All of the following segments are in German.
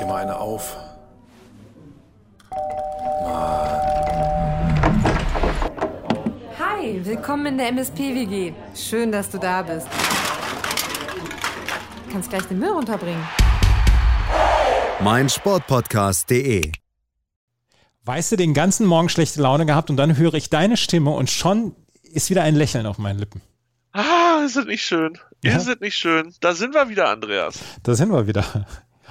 dir mal eine auf. Hi, willkommen in der MSP-WG. Schön, dass du da bist. Du kannst gleich den Müll runterbringen. mein Sportpodcast.de. Weißt du, den ganzen Morgen schlechte Laune gehabt und dann höre ich deine Stimme und schon ist wieder ein Lächeln auf meinen Lippen. Ah, ist das nicht schön. Ja. Ist das nicht schön. Da sind wir wieder, Andreas. Da sind wir wieder.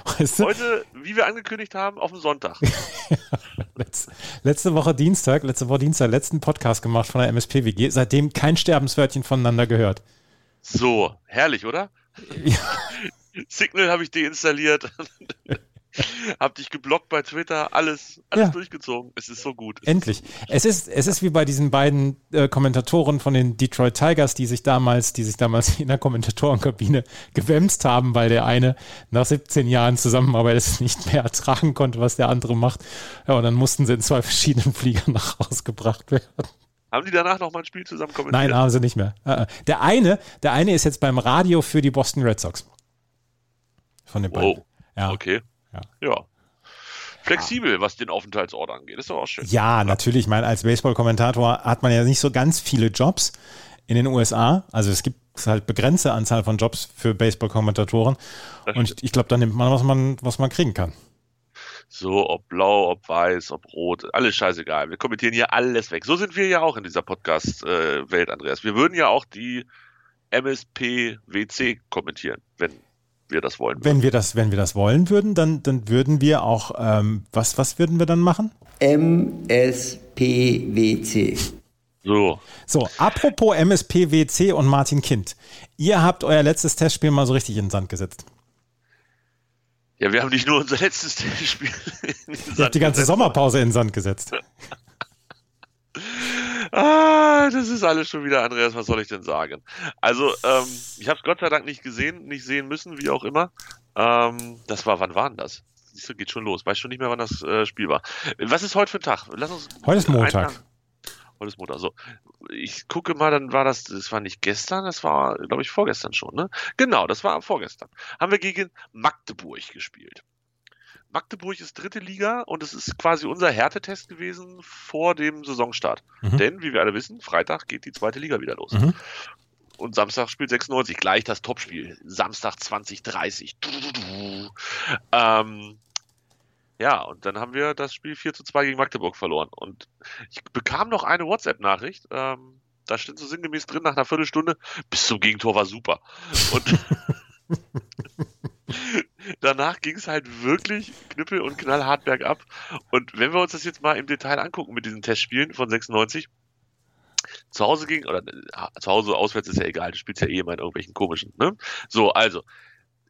Weißt du, Heute, wie wir angekündigt haben, auf dem Sonntag. letz- letzte Woche Dienstag, letzte Woche Dienstag, letzten Podcast gemacht von der MSP-WG. Seitdem kein Sterbenswörtchen voneinander gehört. So, herrlich, oder? Signal habe ich deinstalliert. hab dich geblockt bei Twitter. Alles, alles Ja. durchgezogen. Es ist so gut. Es Endlich. Es ist, es ist wie bei diesen beiden äh, Kommentatoren von den Detroit Tigers, die sich damals, die sich damals in der Kommentatorenkabine gewämst haben, weil der eine nach 17 Jahren Zusammenarbeit es nicht mehr ertragen konnte, was der andere macht. Ja, und dann mussten sie in zwei verschiedenen Fliegern nach Hause gebracht werden. Haben die danach noch mal ein Spiel zusammen kommentiert? Nein, haben sie nicht mehr. Äh, äh. Der eine, der eine ist jetzt beim Radio für die Boston Red Sox. Von den beiden. Wow. Ja. Okay. Ja. Ja. Flexibel, was den Aufenthaltsort angeht. Ist doch auch schön. Ja, natürlich. Ich meine, als Baseball-Kommentator hat man ja nicht so ganz viele Jobs in den USA. Also es gibt halt begrenzte Anzahl von Jobs für Baseball-Kommentatoren. Und stimmt. ich glaube, da nimmt man, was man, was man kriegen kann. So, ob blau, ob weiß, ob rot, alles scheißegal. Wir kommentieren hier alles weg. So sind wir ja auch in dieser Podcast-Welt, Andreas. Wir würden ja auch die MSP-WC kommentieren, wenn wir das wollen. Wenn wir das, wenn wir das wollen würden, dann, dann würden wir auch, ähm, was, was würden wir dann machen? MSPWC. So, So, apropos MSPWC und Martin Kind. Ihr habt euer letztes Testspiel mal so richtig in den Sand gesetzt. ja, wir haben nicht nur unser letztes Spiel. Ihr habt die ganze Sommerpause in den Sand gesetzt. Ah, das ist alles schon wieder, Andreas, was soll ich denn sagen? Also, ähm, ich habe es Gott sei Dank nicht gesehen, nicht sehen müssen, wie auch immer. Ähm, das war, wann war denn das? Siehst du, geht schon los. Weiß schon nicht mehr, wann das äh, Spiel war. Was ist heute für ein Tag? Lass uns Heute ist Montag. Heute ist Montag. So, ich gucke mal, dann war das, das war nicht gestern, das war, glaube ich, vorgestern schon, ne? Genau, das war vorgestern. Haben wir gegen Magdeburg gespielt. Magdeburg ist dritte Liga und es ist quasi unser Härtetest gewesen vor dem Saisonstart. Mhm. Denn, wie wir alle wissen, Freitag geht die zweite Liga wieder los. Mhm. Und Samstag spielt 96, gleich das Topspiel. Samstag 2030. Ähm, ja, und dann haben wir das Spiel 4 zu 2 gegen Magdeburg verloren. Und ich bekam noch eine WhatsApp-Nachricht. Ähm, da steht so sinngemäß drin, nach einer Viertelstunde, bis zum Gegentor war super. Und danach ging es halt wirklich knüppel und knallhart bergab. Und wenn wir uns das jetzt mal im Detail angucken mit diesen Testspielen von 96, zu Hause ging, oder äh, zu Hause auswärts ist ja egal, du spielst ja eh immer in irgendwelchen komischen, ne? So, also,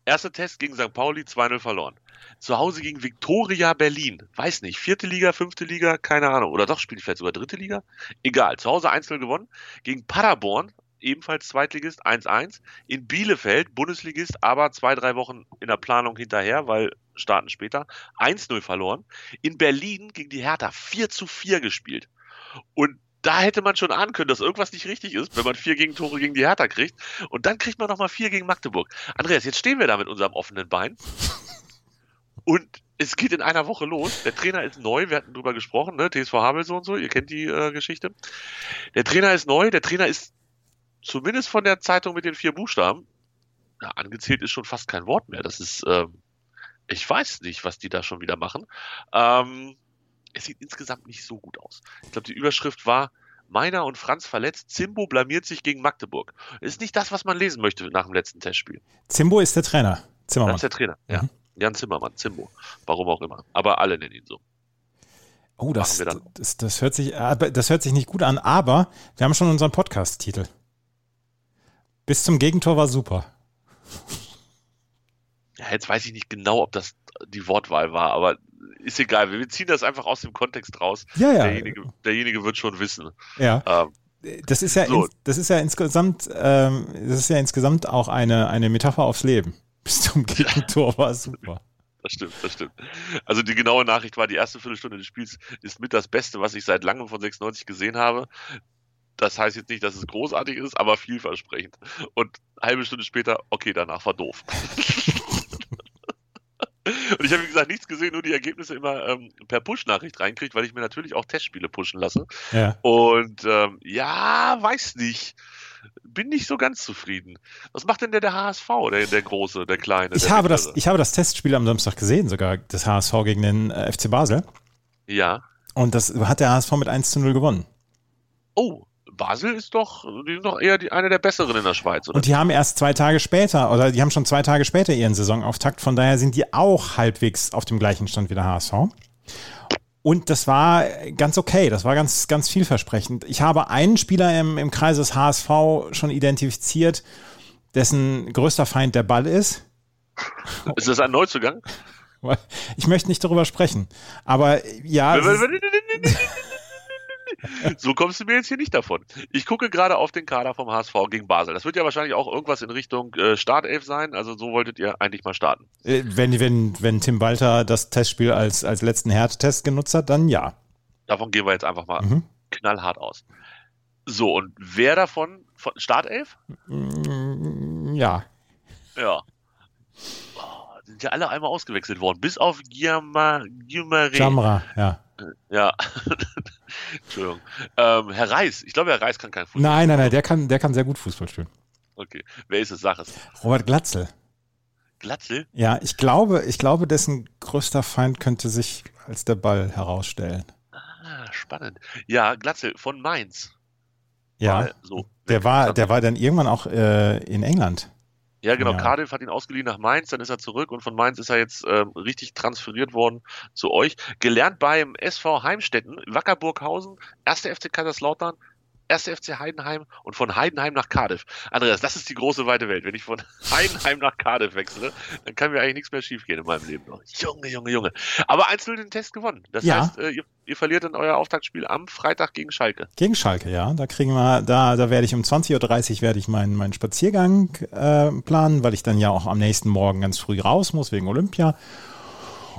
erster Test gegen St. Pauli, 2-0 verloren. Zu Hause gegen Viktoria Berlin, weiß nicht, vierte Liga, fünfte Liga, keine Ahnung, oder doch, spielt vielleicht sogar dritte Liga? Egal, zu Hause 1-0 gewonnen, gegen Paderborn, ebenfalls Zweitligist, 1-1, in Bielefeld, Bundesligist, aber zwei, drei Wochen in der Planung hinterher, weil starten später, 1-0 verloren, in Berlin gegen die Hertha 4-4 gespielt. Und da hätte man schon ahnen können, dass irgendwas nicht richtig ist, wenn man vier Gegentore gegen die Hertha kriegt. Und dann kriegt man nochmal vier gegen Magdeburg. Andreas, jetzt stehen wir da mit unserem offenen Bein. Und es geht in einer Woche los. Der Trainer ist neu, wir hatten drüber gesprochen, ne? TSV Habel so und so, ihr kennt die äh, Geschichte. Der Trainer ist neu, der Trainer ist zumindest von der Zeitung mit den vier Buchstaben, ja, angezählt ist schon fast kein Wort mehr. Das ist, ähm, ich weiß nicht, was die da schon wieder machen. Ähm, es sieht insgesamt nicht so gut aus. Ich glaube, die Überschrift war Meiner und Franz verletzt, Zimbo blamiert sich gegen Magdeburg. Ist nicht das, was man lesen möchte nach dem letzten Testspiel. Zimbo ist der Trainer. Das Zimmermann. ist der Trainer, ja. Mhm. Jan Zimmermann, Zimbo. Warum auch immer. Aber alle nennen ihn so. Oh, das, das, das, hört sich, aber das hört sich nicht gut an, aber wir haben schon unseren Podcast-Titel. Bis zum Gegentor war super. Ja, jetzt weiß ich nicht genau, ob das die Wortwahl war, aber ist egal. Wir ziehen das einfach aus dem Kontext raus. Ja, ja. Derjenige, derjenige wird schon wissen. Ja. Ähm, Das ist ja, So. ins, das ist ja insgesamt, ähm, das ist ja insgesamt auch eine, eine Metapher aufs Leben. Bis zum Gegentor war super. Das stimmt, das stimmt. Also die genaue Nachricht war, die erste Viertelstunde des Spiels ist mit das Beste, was ich seit langem von 96 gesehen habe. Das heißt jetzt nicht, dass es großartig ist, aber vielversprechend. Und eine halbe Stunde später, okay, danach war doof. Und ich habe, wie gesagt, nichts gesehen, nur die Ergebnisse immer ähm, per Push-Nachricht reinkriegt, weil ich mir natürlich auch Testspiele pushen lasse. Ja. Und ähm, ja, weiß nicht. Bin nicht so ganz zufrieden. Was macht denn der, der HSV, der, der Große, der Kleine? Ich der habe, das, ich habe das Testspiel am Samstag gesehen, sogar das HSV gegen den äh, FC Basel. Ja. Und das hat der HSV mit 1 zu 0 gewonnen. Oh, Basel ist doch, die sind doch eher die, eine der besseren in der Schweiz, oder? Und die haben erst zwei Tage später, oder die haben schon zwei Tage später ihren Saisonauftakt, von daher sind die auch halbwegs auf dem gleichen Stand wie der HSV. Und das war ganz okay, das war ganz, ganz vielversprechend. Ich habe einen Spieler im, im Kreis des HSV schon identifiziert, dessen größter Feind der Ball ist. ist das ein Neuzugang? Ich möchte nicht darüber sprechen. Aber ja, So kommst du mir jetzt hier nicht davon. Ich gucke gerade auf den Kader vom HSV gegen Basel. Das wird ja wahrscheinlich auch irgendwas in Richtung äh, Startelf sein. Also so wolltet ihr eigentlich mal starten. äh, wenn, wenn, wenn Tim Walter das Testspiel als, als letzten Härtetest genutzt hat, dann ja. Davon gehen wir jetzt einfach mal Mhm. knallhart aus. So, und wer davon? Von Startelf? Mm, Ja. Ja. Oh, sind ja alle einmal ausgewechselt worden. Bis auf Guillaume Jamra, ja. Ja. Entschuldigung. Ähm, Herr Reis. Ich glaube, Herr Reis kann kein Fußball. Nein, nein, nein, der kann, der kann sehr gut Fußball spielen. Okay. Wer ist es? Sag es. Robert Glatzel. Glatzel? Ja, ich glaube, ich glaube, dessen größter Feind könnte sich als der Ball herausstellen. Ah, spannend. Ja, Glatzel von Mainz. Ja. Mal so. Der war, der war dann irgendwann auch äh, in England. Ja, genau. Ja. Cardiff hat ihn ausgeliehen nach Mainz, dann ist er zurück und von Mainz ist er jetzt ähm, richtig transferiert worden zu euch. Gelernt beim SV Heimstetten, Wackerburghausen, 1. FC Kaiserslautern, 1. FC Heidenheim und von Heidenheim nach Cardiff. Andreas, das ist die große weite Welt. Wenn ich von Heidenheim nach Cardiff wechsle, dann kann mir eigentlich nichts mehr schiefgehen in meinem Leben noch. Junge, Junge, Junge. Aber 1-0 den Test gewonnen. Das Ja. heißt, äh, ihr, ihr verliert dann euer Auftaktspiel am Freitag gegen Schalke. Gegen Schalke, ja. Da kriegen wir, da, da werde ich um 20.30 Uhr werde ich meinen, meinen Spaziergang äh, planen, weil ich dann ja auch am nächsten Morgen ganz früh raus muss wegen Olympia.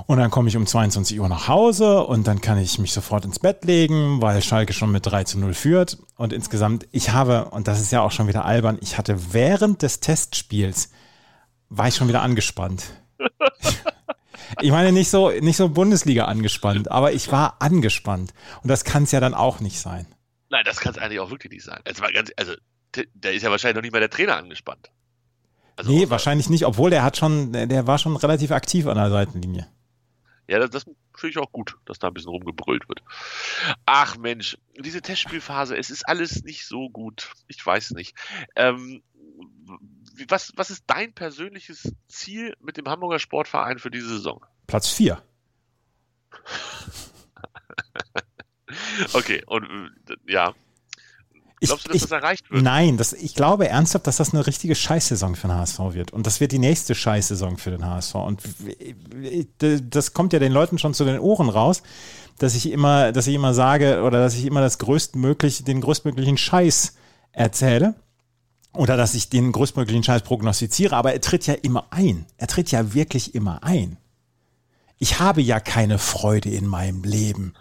Und dann komme ich um 22 Uhr nach Hause und dann kann ich mich sofort ins Bett legen, weil Schalke schon mit 3 zu 0 führt. Und insgesamt, ich habe, und das ist ja auch schon wieder albern, ich hatte während des Testspiels, war ich schon wieder angespannt. Ich meine, nicht so, nicht so Bundesliga angespannt, aber ich war angespannt. Und das kann es ja dann auch nicht sein. Nein, das kann es eigentlich auch wirklich nicht sein. Mal ganz, also, da ist ja wahrscheinlich noch nicht mal der Trainer angespannt. Also Nee, außer- wahrscheinlich nicht, obwohl der hat schon, der war schon relativ aktiv an der Seitenlinie. Ja, das, das finde ich auch gut, dass da ein bisschen rumgebrüllt wird. Ach Mensch, diese Testspielphase, es ist alles nicht so gut. Ich weiß nicht. Ähm, was, was ist dein persönliches Ziel mit dem Hamburger Sportverein für diese Saison? Platz 4. Okay, und äh, ja. Ich, Glaubst du, dass ich, das erreicht wird? nein, das, ich glaube ernsthaft, dass das eine richtige Scheißsaison für den HSV wird. Und das wird die nächste Scheißsaison für den HSV. Und das kommt ja den Leuten schon zu den Ohren raus, dass ich immer, dass ich immer sage oder dass ich immer das größtmögliche, den größtmöglichen Scheiß erzähle. Oder dass ich den größtmöglichen Scheiß prognostiziere, aber er tritt ja immer ein. Er tritt ja wirklich immer ein. Ich habe ja keine Freude in meinem Leben.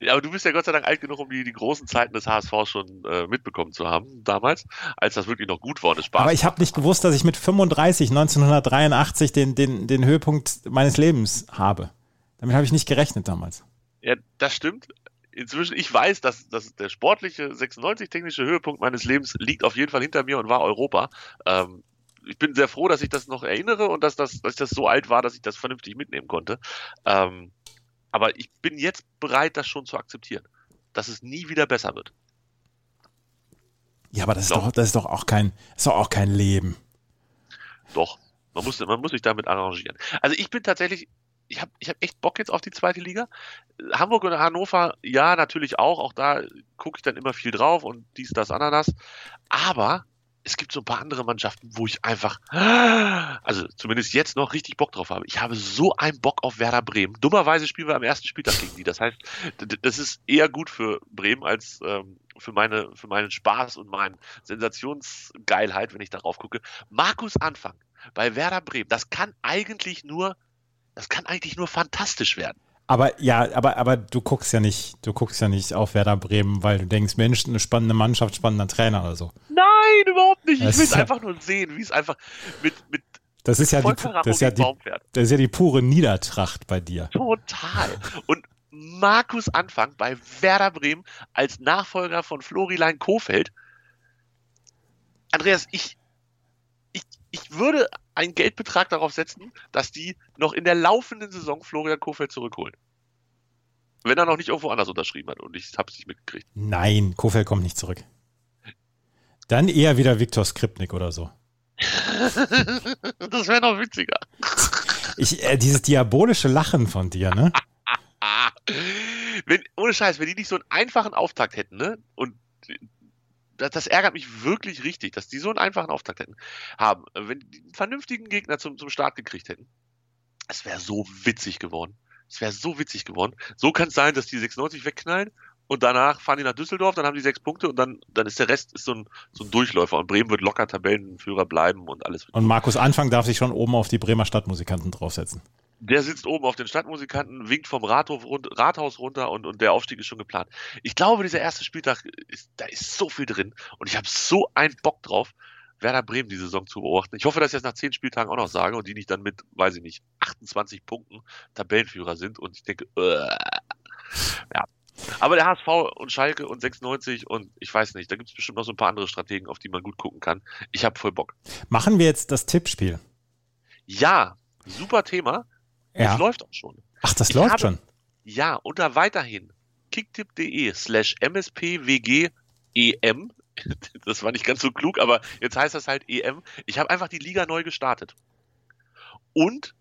Ja, aber du bist ja Gott sei Dank alt genug, um die, die großen Zeiten des HSV schon äh, mitbekommen zu haben, damals, als das wirklich noch gut es Spaß Aber ich habe nicht gewusst, dass ich mit 35, 1983 den, den, den Höhepunkt meines Lebens habe. Damit habe ich nicht gerechnet damals. Ja, das stimmt. Inzwischen, ich weiß, dass, dass der sportliche 96-technische Höhepunkt meines Lebens liegt auf jeden Fall hinter mir und war Europa. Ähm, ich bin sehr froh, dass ich das noch erinnere und dass, das, dass ich das so alt war, dass ich das vernünftig mitnehmen konnte. Ähm, aber ich bin jetzt bereit, das schon zu akzeptieren, dass es nie wieder besser wird. Ja, aber das ist Doch. doch, das ist doch auch kein, ist doch auch kein Leben. Doch, man muss, man muss sich damit arrangieren. Also ich bin tatsächlich, ich habe ich hab echt Bock jetzt auf die zweite Liga. Hamburg und Hannover, ja, natürlich auch. Auch da gucke ich dann immer viel drauf und dies, das, Ananas. Aber es gibt so ein paar andere Mannschaften, wo ich einfach, also zumindest jetzt noch richtig Bock drauf habe. Ich habe so einen Bock auf Werder Bremen. Dummerweise spielen wir am ersten Spieltag gegen die. Das heißt, das ist eher gut für Bremen als ähm, für, meine, für meinen Spaß und meine Sensationsgeilheit, wenn ich darauf gucke. Markus Anfang bei Werder Bremen, das kann eigentlich nur, das kann eigentlich nur fantastisch werden. Aber ja, aber, aber du guckst ja nicht, du guckst ja nicht auf Werder Bremen, weil du denkst, Mensch, eine spannende Mannschaft, spannender Trainer oder so. Nein, überhaupt nicht. Ich will ja- einfach nur sehen, wie es einfach mit, mit Das ist ja, die, das, ist ja die, das ist ja die pure Niedertracht bei dir. Total. Und Markus Anfang bei Werder Bremen als Nachfolger von Florilein Kofeld. Andreas, ich, ich, ich würde einen Geldbetrag darauf setzen, dass die noch in der laufenden Saison Florian Kofeld zurückholen. Wenn er noch nicht irgendwo anders unterschrieben hat und ich habe es nicht mitgekriegt. Nein, Kofeld kommt nicht zurück. Dann eher wieder Viktor Skripnik oder so. das wäre noch witziger. Ich, äh, dieses diabolische Lachen von dir, ne? wenn, ohne Scheiß, wenn die nicht so einen einfachen Auftakt hätten, ne? Und das, das, ärgert mich wirklich richtig, dass die so einen einfachen Auftakt hätten, haben. Wenn die einen vernünftigen Gegner zum, zum Start gekriegt hätten, es wäre so witzig geworden. Es wäre so witzig geworden. So kann es sein, dass die 96 wegknallen und danach fahren die nach Düsseldorf, dann haben die sechs Punkte und dann, dann ist der Rest ist so ein, so ein Durchläufer und Bremen wird locker Tabellenführer bleiben und alles. Und Markus Anfang darf sich schon oben auf die Bremer Stadtmusikanten draufsetzen. Der sitzt oben auf den Stadtmusikanten, winkt vom Rathof, Rathaus runter und, und der Aufstieg ist schon geplant. Ich glaube, dieser erste Spieltag, ist, da ist so viel drin und ich habe so einen Bock drauf, Werder Bremen die Saison zu beobachten. Ich hoffe, dass ich das nach zehn Spieltagen auch noch sage und die nicht dann mit, weiß ich nicht, 28 Punkten Tabellenführer sind und ich denke, äh, ja. Aber der HSV und Schalke und 96 und ich weiß nicht, da gibt es bestimmt noch so ein paar andere Strategen, auf die man gut gucken kann. Ich habe voll Bock. Machen wir jetzt das Tippspiel? Ja, super Thema. Ja. Das läuft auch schon. Ach, das Ich läuft habe- schon. Ja, unter weiterhin kicktipp.de slash mspwgem. Das war nicht ganz so klug, aber jetzt heißt das halt EM. Ich habe einfach die Liga neu gestartet. Und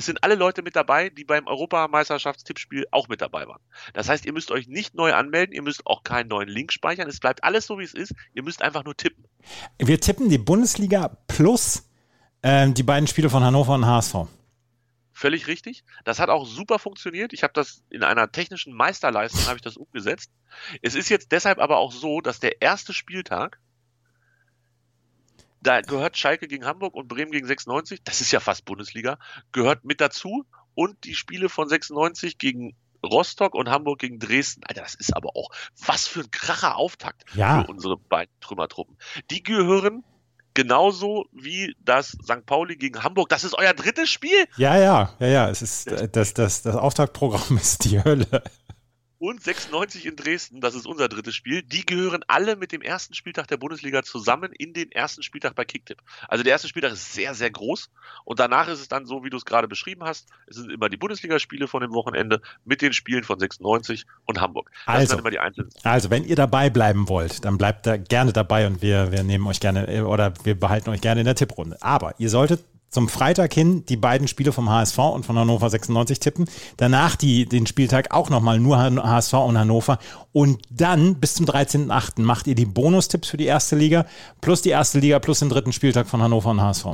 es sind alle Leute mit dabei, die beim Europameisterschaftstippspiel auch mit dabei waren. Das heißt, ihr müsst euch nicht neu anmelden, ihr müsst auch keinen neuen Link speichern. Es bleibt alles so, wie es ist. Ihr müsst einfach nur tippen. Wir tippen die Bundesliga plus ähm, die beiden Spiele von Hannover und HSV. Völlig richtig. Das hat auch super funktioniert. Ich habe das in einer technischen Meisterleistung habe ich das umgesetzt. Es ist jetzt deshalb aber auch so, dass der erste Spieltag da gehört Schalke gegen Hamburg und Bremen gegen 96, das ist ja fast Bundesliga, gehört mit dazu und die Spiele von 96 gegen Rostock und Hamburg gegen Dresden. Alter, das ist aber auch was für ein kracher Auftakt Ja. für unsere beiden Trümmertruppen. Die gehören genauso wie das St. Pauli gegen Hamburg. Das ist euer drittes Spiel. Ja, ja, ja, ja. Es ist äh, das, das, das Auftaktprogramm ist die Hölle. Und 96 in Dresden, das ist unser drittes Spiel, die gehören alle mit dem ersten Spieltag der Bundesliga zusammen in den ersten Spieltag bei Kicktipp. Also der erste Spieltag ist sehr, sehr groß und danach ist es dann so, wie du es gerade beschrieben hast, es sind immer die Bundesligaspiele von dem Wochenende mit den Spielen von 96 und Hamburg. Das sind Also. dann immer die einzelnen. Also, wenn ihr dabei bleiben wollt, dann bleibt da gerne dabei und wir, wir nehmen euch gerne äh, oder wir behalten euch gerne in der Tipprunde. Aber ihr solltet zum Freitag hin die beiden Spiele vom HSV und von Hannover 96 tippen. Danach die, den Spieltag auch nochmal nur HSV und Hannover. Und dann bis zum 13.8. macht ihr die Bonustipps für die erste Liga plus die erste Liga plus den dritten Spieltag von Hannover und HSV.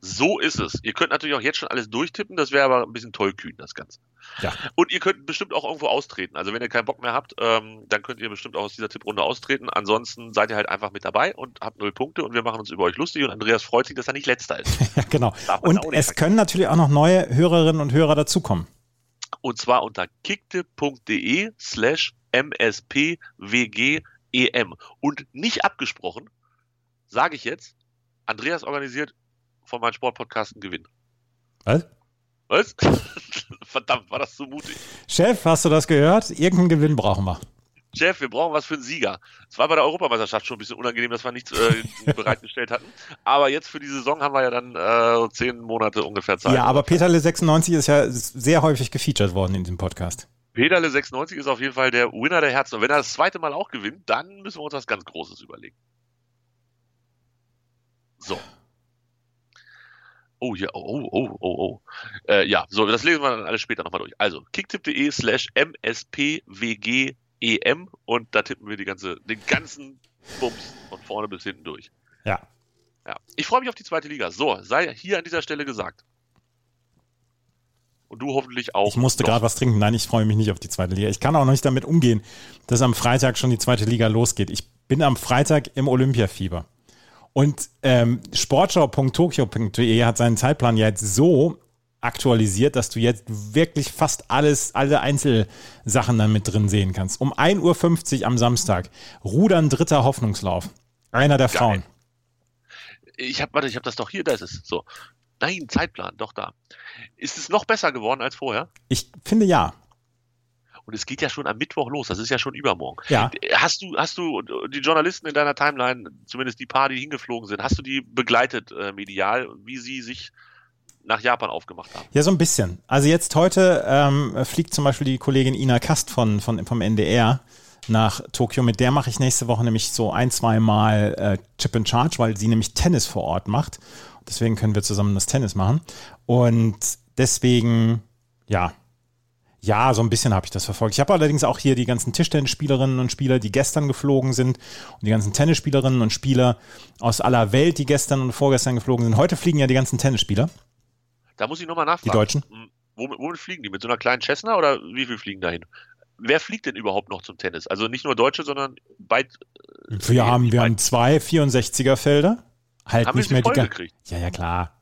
So ist es. Ihr könnt natürlich auch jetzt schon alles durchtippen, das wäre aber ein bisschen tollkühn, das Ganze. Ja. Und ihr könnt bestimmt auch irgendwo austreten. Also wenn ihr keinen Bock mehr habt, ähm, dann könnt ihr bestimmt auch aus dieser Tipprunde austreten. Ansonsten seid ihr halt einfach mit dabei und habt null Punkte und wir machen uns über euch lustig und Andreas freut sich, dass er nicht letzter ist. Ja, genau. Und es vergessen. können natürlich auch noch neue Hörerinnen und Hörer dazukommen. Und zwar unter kicktipp.de slash mspwgem. Und nicht abgesprochen, sage ich jetzt, Andreas organisiert von meinem Sportpodcast einen Gewinn. Was? Was? Verdammt, war das so mutig. Chef, hast du das gehört? Irgendeinen Gewinn brauchen wir. Chef, wir brauchen was für einen Sieger. Es war bei der Europameisterschaft schon ein bisschen unangenehm, dass wir nichts äh, bereitgestellt hatten. Aber jetzt für die Saison haben wir ja dann äh, zehn Monate ungefähr Zeit. Ja, aber Peterle 96 ist ja sehr häufig gefeatured worden in diesem Podcast. Peterle 96 ist auf jeden Fall der Winner der Herzen. Und wenn er das zweite Mal auch gewinnt, dann müssen wir uns was ganz Großes überlegen. So. Oh, hier, oh, oh, oh, oh, oh. Äh, ja, so, das lesen wir dann alles später nochmal durch. Also, kicktipp.de slash mspwgem und da tippen wir die ganze, den ganzen Bums von vorne bis hinten durch. Ja. Ja. Ich freue mich auf die zweite Liga. So, sei hier an dieser Stelle gesagt. Und du hoffentlich auch. Ich musste gerade was trinken. Nein, ich freue mich nicht auf die zweite Liga. Ich kann auch noch nicht damit umgehen, dass am Freitag schon die zweite Liga losgeht. Ich bin am Freitag im Olympiafieber. Und ähm, sportschau.tokio.de hat seinen Zeitplan ja jetzt so aktualisiert, dass du jetzt wirklich fast alles, alle Einzelsachen dann mit drin sehen kannst. Um 1.50 Uhr am Samstag. Rudern dritter Hoffnungslauf. Einer der Geil. Frauen. Ich habe, warte, ich habe das doch hier, da ist es. So. Nein, Zeitplan, doch da. Ist es noch besser geworden als vorher? Ich finde ja. Und es geht ja schon am Mittwoch los, das ist ja schon übermorgen. Ja. Hast du, hast du die Journalisten in deiner Timeline, zumindest die paar, die hingeflogen sind, hast du die begleitet äh, medial, wie sie sich nach Japan aufgemacht haben? Ja, so ein bisschen. Also jetzt heute ähm, fliegt zum Beispiel die Kollegin Ina Kast von, von, vom NDR nach Tokio. Mit der mache ich nächste Woche nämlich so ein, zwei Mal äh, Chip and Charge, weil sie nämlich Tennis vor Ort macht. Deswegen können wir zusammen das Tennis machen. Und deswegen, ja, ja, so ein bisschen habe ich das verfolgt. Ich habe allerdings auch hier die ganzen Tischtennisspielerinnen und Spieler, die gestern geflogen sind und die ganzen Tennisspielerinnen und Spieler aus aller Welt, die gestern und vorgestern geflogen sind. Heute fliegen ja die ganzen Tennisspieler. Da muss ich nochmal nachfragen. Die Deutschen. Hm, womit, womit fliegen die? Mit so einer kleinen Cessna oder wie viel fliegen dahin? Wer fliegt denn überhaupt noch zum Tennis? Also nicht nur Deutsche, sondern weit. Wir haben, wir haben zwei 64er Felder. Halt Haben nicht wir mehr die. Ja, ja, klar.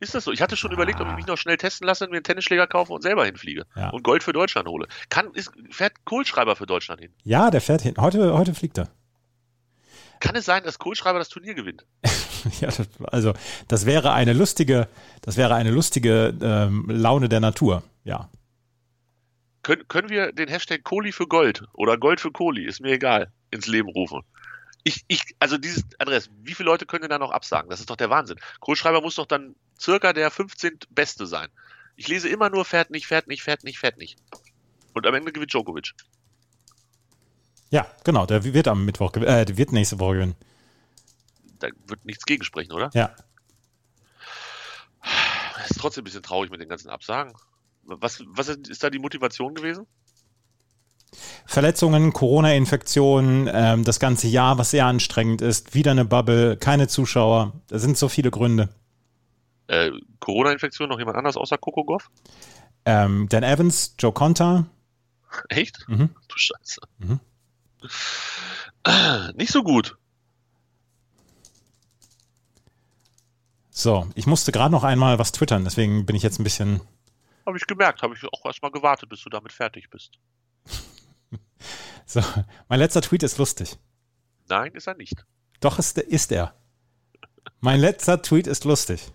Ist das so? Ich hatte schon Ja. überlegt, ob ich mich noch schnell testen lasse, mir einen Tennisschläger kaufe und selber hinfliege. Ja. Und Gold für Deutschland hole. Kann, ist, fährt Kohlschreiber für Deutschland hin? Ja, der fährt hin. Heute, heute fliegt er. Kann es sein, dass Kohlschreiber das Turnier gewinnt? Ja, das, also das wäre eine lustige, das wäre eine lustige ähm, Laune der Natur. Ja. Können, können wir den Hashtag Kohli für Gold oder Gold für Kohli, ist mir egal, ins Leben rufen? Ich, ich, also dieses Adress, wie viele Leute können denn da noch absagen? Das ist doch der Wahnsinn. Kohlschreiber muss doch dann circa der 15. Beste sein. Ich lese immer nur fährt nicht, fährt nicht, fährt nicht, fährt nicht. Und am Ende gewinnt Djokovic. Ja, genau. Der wird am Mittwoch, äh, der wird nächste Woche gewinnen. Da wird nichts gegensprechen, oder? Ja. Das ist trotzdem ein bisschen traurig mit den ganzen Absagen. Was, was ist da die Motivation gewesen? Verletzungen, Corona-Infektionen, ähm, das ganze Jahr, was sehr anstrengend ist, wieder eine Bubble, keine Zuschauer. Da sind so viele Gründe. Äh, Corona-Infektion, noch jemand anders außer Kokogov? Ähm, Dan Evans, Joe Conta, Echt? Mhm. Du Scheiße. Mhm. Nicht so gut. So, ich musste gerade noch einmal was twittern, deswegen bin ich jetzt ein bisschen. Habe ich gemerkt, habe ich auch erstmal gewartet, bis du damit fertig bist. So, mein letzter Tweet ist lustig. Nein, ist er nicht. Doch ist, ist er. Mein letzter Tweet ist lustig.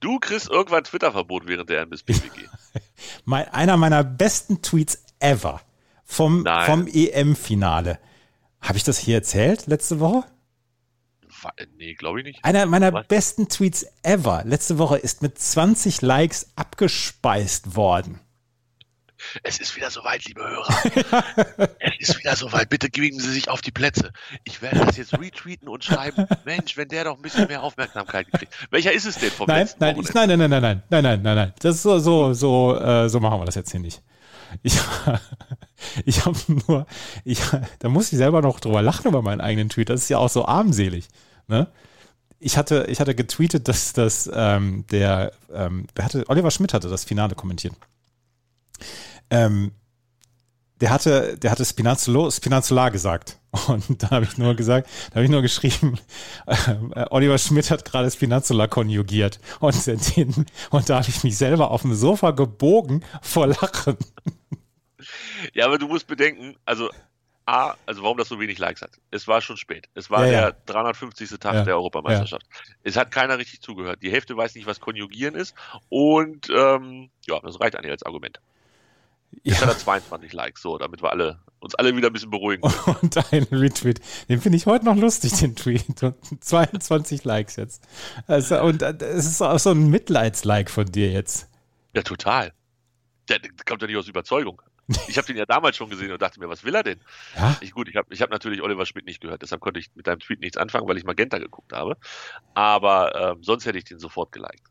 Du kriegst irgendwann Twitter-Verbot während der MSPWG. Mein, einer meiner besten Tweets ever vom, Nein. vom EM-Finale. Habe ich das hier erzählt letzte Woche? Nee, glaube ich nicht. Einer meiner Was? besten Tweets ever letzte Woche ist mit 20 Likes abgespeist worden. Es ist wieder soweit, liebe Hörer. es ist wieder soweit. Bitte geben Sie sich auf die Plätze. Ich werde das jetzt retweeten und schreiben, Mensch, wenn der doch ein bisschen mehr Aufmerksamkeit kriegt. Welcher ist es denn vom Nein, letzten nein, ich, Wochenende? nein, nein, nein, nein, nein, nein, nein, nein. Das ist so, so, so, äh, so machen wir das jetzt hier nicht. Ich, ich habe nur, ich, da muss ich selber noch drüber lachen über meinen eigenen Tweet. Das ist ja auch so armselig. Ne? Ich hatte, ich hatte getweetet, dass das ähm, der, ähm, wer hatte, Oliver Schmidt hatte das Finale kommentiert. Ähm, der hatte, der hatte Spinazzola, Spinazzola gesagt. Und da habe ich nur gesagt, da habe ich nur geschrieben, äh, Oliver Schmidt hat gerade Spinazzola konjugiert. Und, den, und da habe ich mich selber auf dem Sofa gebogen vor Lachen. Ja, aber du musst bedenken, also A, also warum das so wenig Likes hat. Es war schon spät. Es war Ja, ja. der 350. Tag Ja, der Europameisterschaft. Es hat keiner richtig zugehört. Die Hälfte weiß nicht, was Konjugieren ist. Und ähm, ja, das reicht eigentlich als Argument. Jetzt hat Ja, er 22 Likes, so, damit wir alle uns alle wieder ein bisschen beruhigen. und ein Retweet. Den finde ich heute noch lustig, den Tweet. Und 22 Likes jetzt. Also, und äh, es ist auch so ein Mitleidslike von dir jetzt. Ja, total. Der, der kommt ja nicht aus Überzeugung. Ich habe den ja damals schon gesehen und dachte mir, was will er denn? Ja? Ich, gut, ich habe ich hab natürlich Oliver Schmidt nicht gehört, deshalb konnte ich mit deinem Tweet nichts anfangen, weil ich Magenta geguckt habe. Aber ähm, sonst hätte ich den sofort geliked.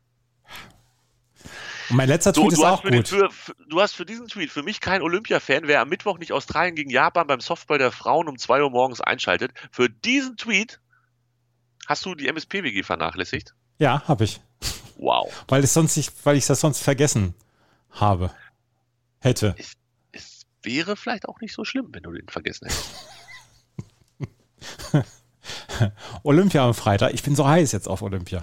Und mein letzter So, Tweet ist auch für den, gut. für, für, du hast für diesen Tweet für mich kein Olympia-Fan, wer am Mittwoch nicht Australien gegen Japan beim Softball der Frauen um 2 Uhr morgens einschaltet. Für diesen Tweet hast du die MSP-WG vernachlässigt. Ja, habe ich. Wow. Weil ich sonst nicht, weil ich das sonst vergessen habe. Hätte. Es wäre vielleicht auch nicht so schlimm, wenn du den vergessen hättest. Olympia am Freitag. Ich bin so heiß jetzt auf Olympia.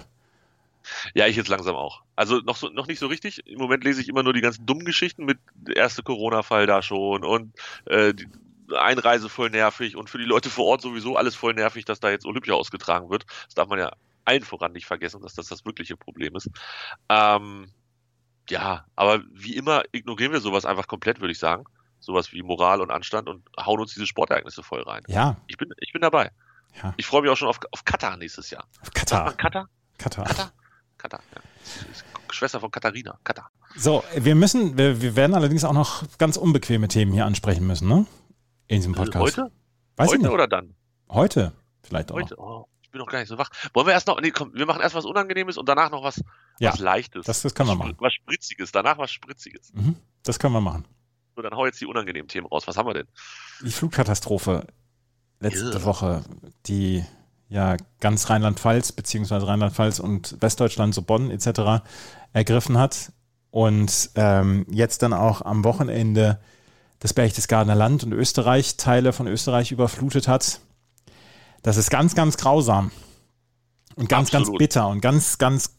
Ja, ich jetzt langsam auch. Also noch, so, noch nicht so richtig. Im Moment lese ich immer nur die ganzen dummen Geschichten mit der erste Corona-Fall da schon und äh, die Einreise voll nervig und für die Leute vor Ort sowieso alles voll nervig, dass da jetzt Olympia ausgetragen wird. Das darf man ja allen voran nicht vergessen, dass das das wirkliche Problem ist. Ähm, ja, aber wie immer ignorieren wir sowas einfach komplett, würde ich sagen. Sowas wie Moral und Anstand und hauen uns diese Sportereignisse voll rein. Ja. Ich bin, ich bin dabei. Ja. Ich freue mich auch schon auf, auf Katar nächstes Jahr. Katar. Katar? Katar. Katar? Katar, ja. Schwester von Katharina, Katar. So, wir müssen, wir, wir werden allerdings auch noch ganz unbequeme Themen hier ansprechen müssen, ne? In diesem Podcast. Heute? Weiß Heute ich nicht. oder dann? Heute vielleicht auch. Heute? Oh, ich bin noch gar nicht so wach. Wollen wir erst noch, nee, komm, wir machen erst was Unangenehmes und danach noch was, Ja, was Leichtes. das- das können wir machen. Was Spritziges, danach was Spritziges. Mhm. Das können wir machen. So, dann hau jetzt die unangenehmen Themen raus. Was haben wir denn? Die Flugkatastrophe letzte Ja. Woche, die ja ganz Rheinland-Pfalz beziehungsweise Rheinland-Pfalz und Westdeutschland, so Bonn etc. ergriffen hat und ähm, jetzt dann auch am Wochenende das Berchtesgadener Land und Österreich, Teile von Österreich überflutet hat. Das ist ganz, ganz grausam und ganz, ganz Absolut. bitter und ganz, ganz,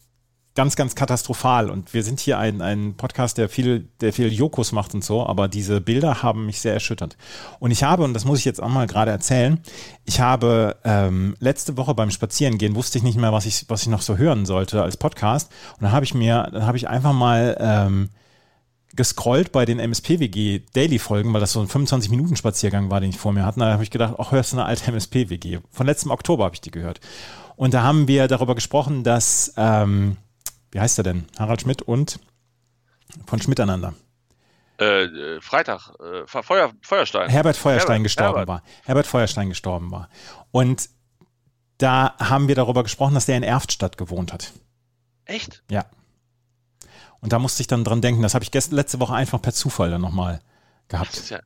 ganz, ganz katastrophal. Und wir sind hier ein, ein Podcast, der viel, der viel Jokus macht und so, aber diese Bilder haben mich sehr erschüttert. Und ich habe, und das muss ich jetzt auch mal gerade erzählen, ich habe ähm, letzte Woche beim Spazierengehen wusste ich nicht mehr, was ich, was ich noch so hören sollte als Podcast. Und dann habe ich mir, dann habe ich einfach mal ähm, gescrollt bei den MSP-WG Daily-Folgen, weil das so ein 25-Minuten-Spaziergang war, den ich vor mir hatte. Da habe ich gedacht, ach, hörst du eine alte MSP-WG? Von letztem Oktober habe ich die gehört. Und da haben wir darüber gesprochen, dass, ähm, wie heißt er denn? Harald Schmidt und von Schmiteinander. Äh, äh, Freitag, äh, Fe- Feuer, Feuerstein. Herbert Feuerstein Herbert, gestorben Herbert. war. Herbert Feuerstein gestorben war. Und da haben wir darüber gesprochen, dass der in Erftstadt gewohnt hat. Echt? Ja. Und da musste ich dann dran denken, das habe ich gest letzte Woche einfach per Zufall dann nochmal gehabt. ja,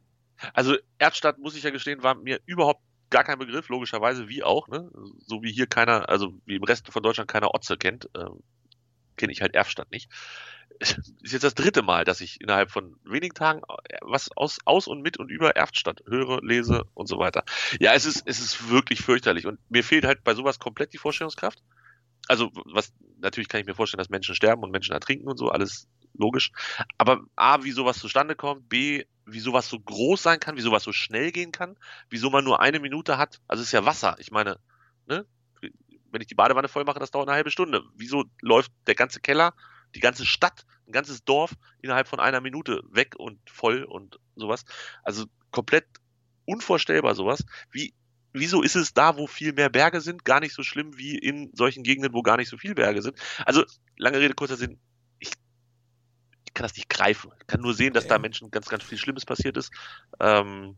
also Erdstadt, muss ich ja gestehen, war mir überhaupt gar kein Begriff, logischerweise, wie auch, ne? So wie hier keiner, also wie im Rest von Deutschland keiner Otze kennt, ähm, kenne ich halt Erfstadt nicht. Ist jetzt das dritte Mal, dass ich innerhalb von wenigen Tagen äh, was aus, aus und mit und über Erftstadt höre, lese und so weiter. Ja, es ist, es ist wirklich fürchterlich und mir fehlt halt bei sowas komplett die Vorstellungskraft. Also, was, natürlich kann ich mir vorstellen, dass Menschen sterben und Menschen ertrinken und so, alles logisch. Aber A, wie sowas zustande kommt, B, wie sowas so groß sein kann, wie sowas so schnell gehen kann, wieso man nur eine Minute hat. Also es ist ja Wasser. Ich meine, ne? Wenn ich die Badewanne voll mache, das dauert eine halbe Stunde. Wieso läuft der ganze Keller, die ganze Stadt, ein ganzes Dorf innerhalb von einer Minute weg und voll und sowas? Also komplett unvorstellbar sowas. Wie, wieso ist es da, wo viel mehr Berge sind, gar nicht so schlimm wie in solchen Gegenden, wo gar nicht so viel Berge sind? Also, lange Rede, kurzer Sinn, ich, ich kann das nicht greifen. Ich kann nur sehen, dass da Menschen ganz, ganz viel Schlimmes passiert ist. Ähm,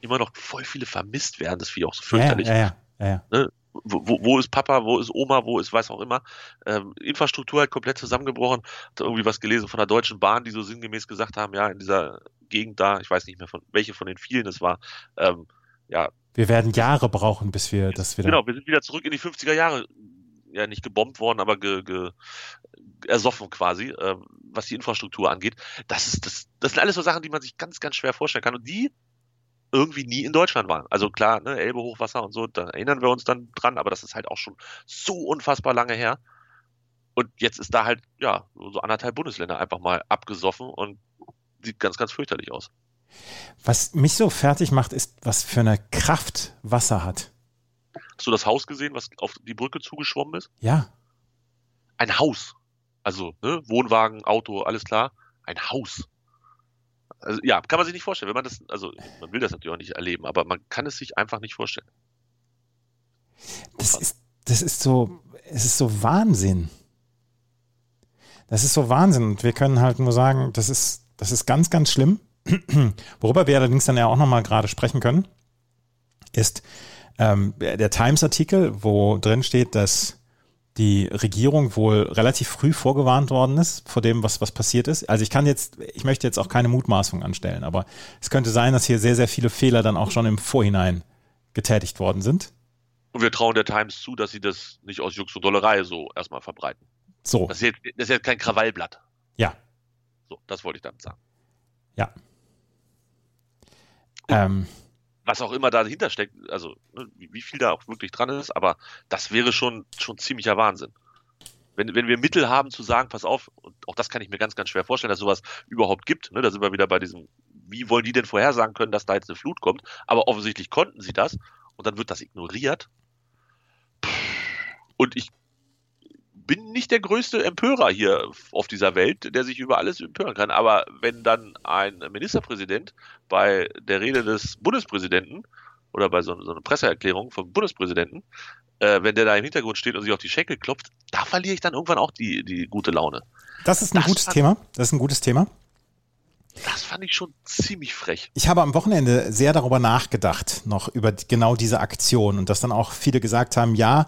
immer noch voll viele vermisst werden, das finde ich auch so fürchterlich. ja, ja, ja. Wo, wo, wo ist Papa, wo ist Oma, wo ist weiß auch immer. Ähm, Infrastruktur halt komplett zusammengebrochen. Hat irgendwie was gelesen von der Deutschen Bahn, die so sinngemäß gesagt haben, ja, in dieser Gegend da, ich weiß nicht mehr von welche von den vielen es war, ähm, ja, Wir werden Jahre brauchen, bis wir das wieder. Genau, wir sind wieder zurück in die 50er Jahre. Ja, nicht gebombt worden, aber ge, ge, ersoffen quasi, äh, was die Infrastruktur angeht. Das ist, das, das sind alles so Sachen, die man sich ganz, ganz schwer vorstellen kann und die irgendwie nie in Deutschland waren. Also klar, ne, Elbe Hochwasser und so, da erinnern wir uns dann dran, aber das ist halt auch schon so unfassbar lange her. Und jetzt ist da halt, ja, so anderthalb Bundesländer einfach mal abgesoffen und sieht ganz, ganz fürchterlich aus. Was mich so fertig macht, ist, was für eine Kraft Wasser hat. Hast du das Haus gesehen, was auf die Brücke zugeschwommen ist? Ja, ein Haus. Also, ne, Wohnwagen, Auto, alles klar. Ein Haus. Also, ja, kann man sich nicht vorstellen. Wenn man das, also, man will das natürlich auch nicht erleben, aber man kann es sich einfach nicht vorstellen. das ist, das ist so, es ist so Wahnsinn. Das ist so Wahnsinn. Und wir können halt nur sagen, das ist, das ist ganz, ganz schlimm. Worüber wir allerdings dann ja auch nochmal gerade sprechen können, ist ähm, der Times-Artikel, wo drin steht, dass die Regierung wohl relativ früh vorgewarnt worden ist vor dem, was, was passiert ist. Also ich kann jetzt, ich möchte jetzt auch keine Mutmaßung anstellen, aber es könnte sein, dass hier sehr, sehr viele Fehler dann auch schon im Vorhinein getätigt worden sind. Und wir trauen der Times zu, dass sie das nicht aus Jux und Dollerei so erstmal verbreiten. So, Das ist jetzt, das ist jetzt kein Krawallblatt. ja, So, das wollte ich damit sagen. ja. Ähm, Was auch immer dahinter steckt, also ne, wie viel da auch wirklich dran ist, aber das wäre schon, schon ziemlicher Wahnsinn. Wenn, wenn wir Mittel haben zu sagen, pass auf, und auch das kann ich mir ganz, ganz schwer vorstellen, dass sowas überhaupt gibt. Ne? Da sind wir wieder bei diesem, wie wollen die denn vorhersagen können, dass da jetzt eine Flut kommt? Aber offensichtlich konnten sie das und dann wird das ignoriert. Und ich bin nicht der größte Empörer hier auf dieser Welt, der sich über alles empören kann. Aber wenn dann ein Ministerpräsident bei der Rede des Bundespräsidenten oder bei so, so einer Presseerklärung vom Bundespräsidenten, äh, wenn der da im Hintergrund steht und sich auf die Schenkel klopft, da verliere ich dann irgendwann auch die, die gute Laune. Das ist ein das gutes Thema. Das ist ein gutes Thema. Das fand ich schon ziemlich frech. Ich habe am Wochenende sehr darüber nachgedacht, noch über genau diese Aktion und dass dann auch viele gesagt haben, ja,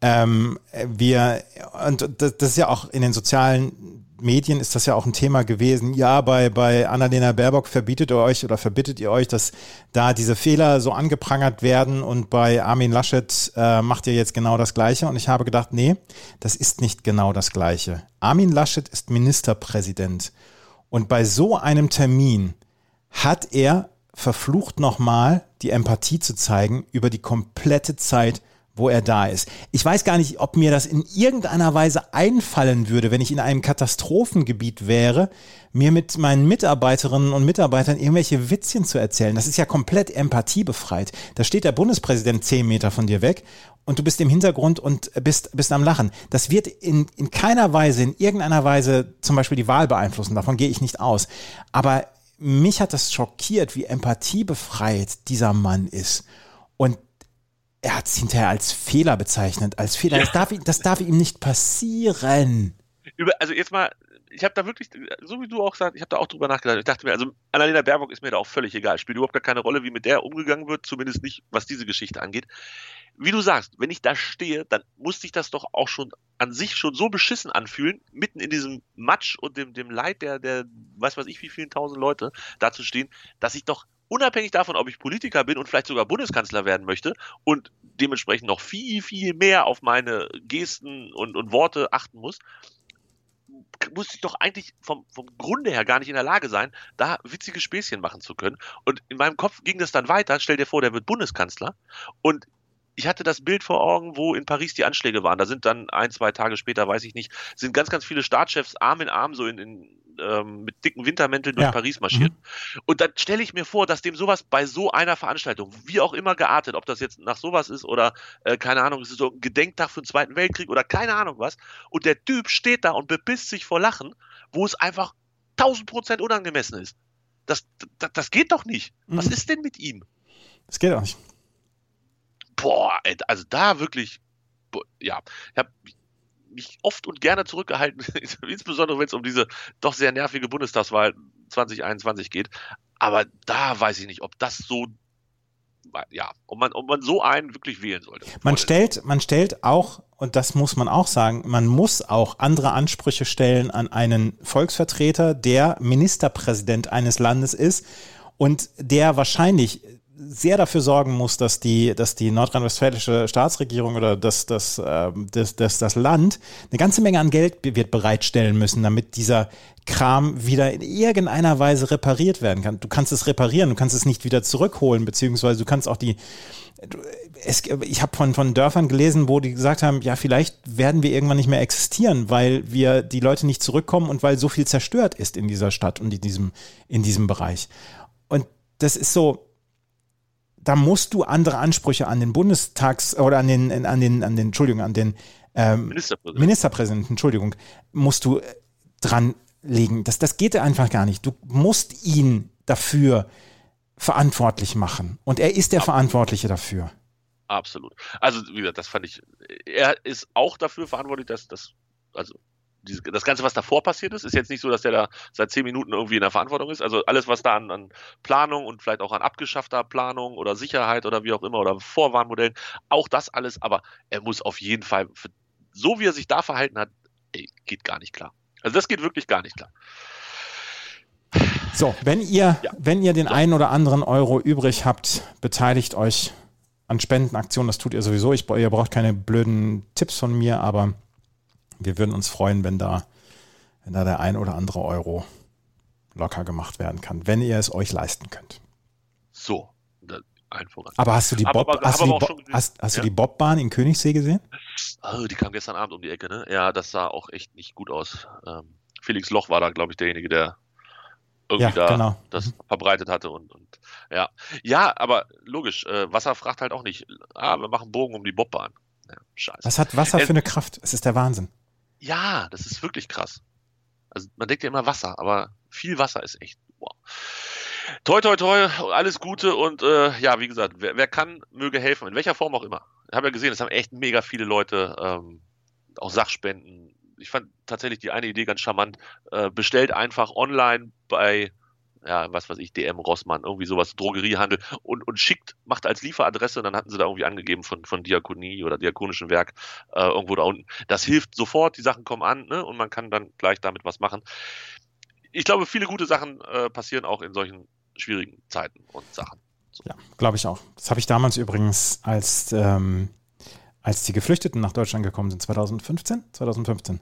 ähm, wir, und das, ist ja auch in den sozialen Medien ist das ja auch ein Thema gewesen. Ja, bei, bei Annalena Baerbock verbietet ihr euch oder verbittet ihr euch, dass da diese Fehler so angeprangert werden und bei Armin Laschet äh, macht ihr jetzt genau das Gleiche. Und ich habe gedacht, nee, das ist nicht genau das Gleiche. Armin Laschet ist Ministerpräsident. Und bei so einem Termin hat er verflucht nochmal die Empathie zu zeigen über die komplette Zeit, wo er da ist. Ich weiß gar nicht, ob mir das in irgendeiner Weise einfallen würde, wenn ich in einem Katastrophengebiet wäre, mir mit meinen Mitarbeiterinnen und Mitarbeitern irgendwelche Witzchen zu erzählen. Das ist ja komplett empathiebefreit. Da steht der Bundespräsident zehn Meter von dir weg und du bist im Hintergrund und bist, bist am Lachen. Das wird in, in keiner Weise, in irgendeiner Weise zum Beispiel die Wahl beeinflussen. Davon gehe ich nicht aus. Aber mich hat das schockiert, wie empathiebefreit dieser Mann ist. Und er hat es hinterher als Fehler bezeichnet, als Fehler. Ja. Das, darf, das darf ihm nicht passieren. Über, also jetzt mal, ich habe da wirklich, so wie du auch sagst, ich habe da auch drüber nachgedacht. Ich dachte mir, also Annalena Baerbock ist mir da auch völlig egal. Spielt überhaupt gar keine Rolle, wie mit der umgegangen wird, zumindest nicht, was diese Geschichte angeht. Wie du sagst, wenn ich da stehe, dann muss sich das doch auch schon an sich schon so beschissen anfühlen, mitten in diesem Matsch und dem, dem Leid der, der, weiß was ich, wie vielen tausend Leute da zu stehen, dass ich doch unabhängig davon, ob ich Politiker bin und vielleicht sogar Bundeskanzler werden möchte und dementsprechend noch viel, viel mehr auf meine Gesten und, und Worte achten muss, muss ich doch eigentlich vom, vom Grunde her gar nicht in der Lage sein, da witzige Späßchen machen zu können. Und in meinem Kopf ging das dann weiter. Stell dir vor, der wird Bundeskanzler. Und ich hatte das Bild vor Augen, wo in Paris die Anschläge waren. Da sind dann ein, zwei Tage später, weiß ich nicht, sind ganz, ganz viele Staatschefs Arm in Arm so in, in ähm, mit dicken Wintermänteln durch ja. Paris marschiert. Mhm. Und dann stelle ich mir vor, dass dem sowas bei so einer Veranstaltung, wie auch immer geartet, ob das jetzt nach sowas ist oder äh, keine Ahnung, es ist so ein Gedenktag für den Zweiten Weltkrieg oder keine Ahnung was. Und der Typ steht da und bepisst sich vor Lachen, wo es einfach 1000 Prozent unangemessen ist. Das, das, das geht doch nicht. Mhm. Was ist denn mit ihm? Das geht auch nicht. Boah, also da wirklich, ja, ich habe mich oft und gerne zurückgehalten, insbesondere wenn es um diese doch sehr nervige Bundestagswahl 2021 geht. Aber da weiß ich nicht, ob das so ja, ob man, ob man so einen wirklich wählen sollte. Man stellt, man stellt auch, und das muss man auch sagen, man muss auch andere Ansprüche stellen an einen Volksvertreter, der Ministerpräsident eines Landes ist und der wahrscheinlich sehr dafür sorgen muss, dass die, dass die nordrhein-westfälische Staatsregierung oder das, das, äh, das, das, das Land eine ganze Menge an Geld wird bereitstellen müssen, damit dieser Kram wieder in irgendeiner Weise repariert werden kann. Du kannst es reparieren, du kannst es nicht wieder zurückholen, beziehungsweise du kannst auch die, es, ich habe von, von Dörfern gelesen, wo die gesagt haben, ja, vielleicht werden wir irgendwann nicht mehr existieren, weil wir die Leute nicht zurückkommen und weil so viel zerstört ist in dieser Stadt und in diesem, in diesem Bereich. Und das ist so, da musst du andere Ansprüche an den Bundestags oder an den, an den, an den, Entschuldigung, an den ähm, Ministerpräsidenten. Ministerpräsidenten, Entschuldigung, musst du äh, dran legen. Das, das geht einfach gar nicht. Du musst ihn dafür verantwortlich machen. Und er ist der Absolut. Verantwortliche dafür. Absolut. Also, wie gesagt, das fand ich, er ist auch dafür verantwortlich, dass das, also diese, das Ganze, was davor passiert ist, ist jetzt nicht so, dass der da seit zehn Minuten irgendwie in der Verantwortung ist. Also alles, was da an, an Planung und vielleicht auch an abgeschaffter Planung oder Sicherheit oder wie auch immer oder Vorwarnmodellen, auch das alles, aber er muss auf jeden Fall, für, so wie er sich da verhalten hat, ey, geht gar nicht klar. Also das geht wirklich gar nicht klar. So, wenn ihr, ja. wenn ihr den so. einen oder anderen Euro übrig habt, beteiligt euch an Spendenaktionen. Das tut ihr sowieso. Ich, ihr braucht keine blöden Tipps von mir, aber wir würden uns freuen, wenn da, wenn da der ein oder andere Euro locker gemacht werden kann, wenn ihr es euch leisten könnt. So, einfach. Aber hast du die, Bob, aber, hast, du die, Bo hast, hast ja. du die Bobbahn in Königssee gesehen? Oh, die kam gestern Abend um die Ecke, ne? Ja, das sah auch echt nicht gut aus. Ähm, Felix Loch war da, glaube ich, derjenige, der irgendwie ja, da genau. das mhm. verbreitet hatte und, und ja. Ja, aber logisch, äh, Wasser fragt halt auch nicht, ah, wir machen Bogen um die Bobbahn. Ja, scheiße. Was hat Wasser Äh, für eine Kraft? Es ist der Wahnsinn. Ja, das ist wirklich krass. Also man denkt ja immer Wasser, aber viel Wasser ist echt wow. Toi, toi, toi, alles Gute und äh, ja, wie gesagt, wer, wer kann, möge helfen, in welcher Form auch immer. Ich habe ja gesehen, es haben echt mega viele Leute ähm, auch Sachspenden. Ich fand tatsächlich die eine Idee ganz charmant. Äh, bestellt einfach online bei, ja, was weiß ich, DM, Rossmann, irgendwie sowas, Drogeriehandel und, und schickt, macht als Lieferadresse und dann hatten sie da irgendwie angegeben von, von Diakonie oder Diakonischen Werk äh, irgendwo da unten. Das hilft sofort, die Sachen kommen an ne, und man kann dann gleich damit was machen. Ich glaube, viele gute Sachen äh, passieren auch in solchen schwierigen Zeiten und Sachen. Ja, glaube ich auch. Das habe ich damals übrigens, als, ähm, als die Geflüchteten nach Deutschland gekommen sind, 2015? 2015.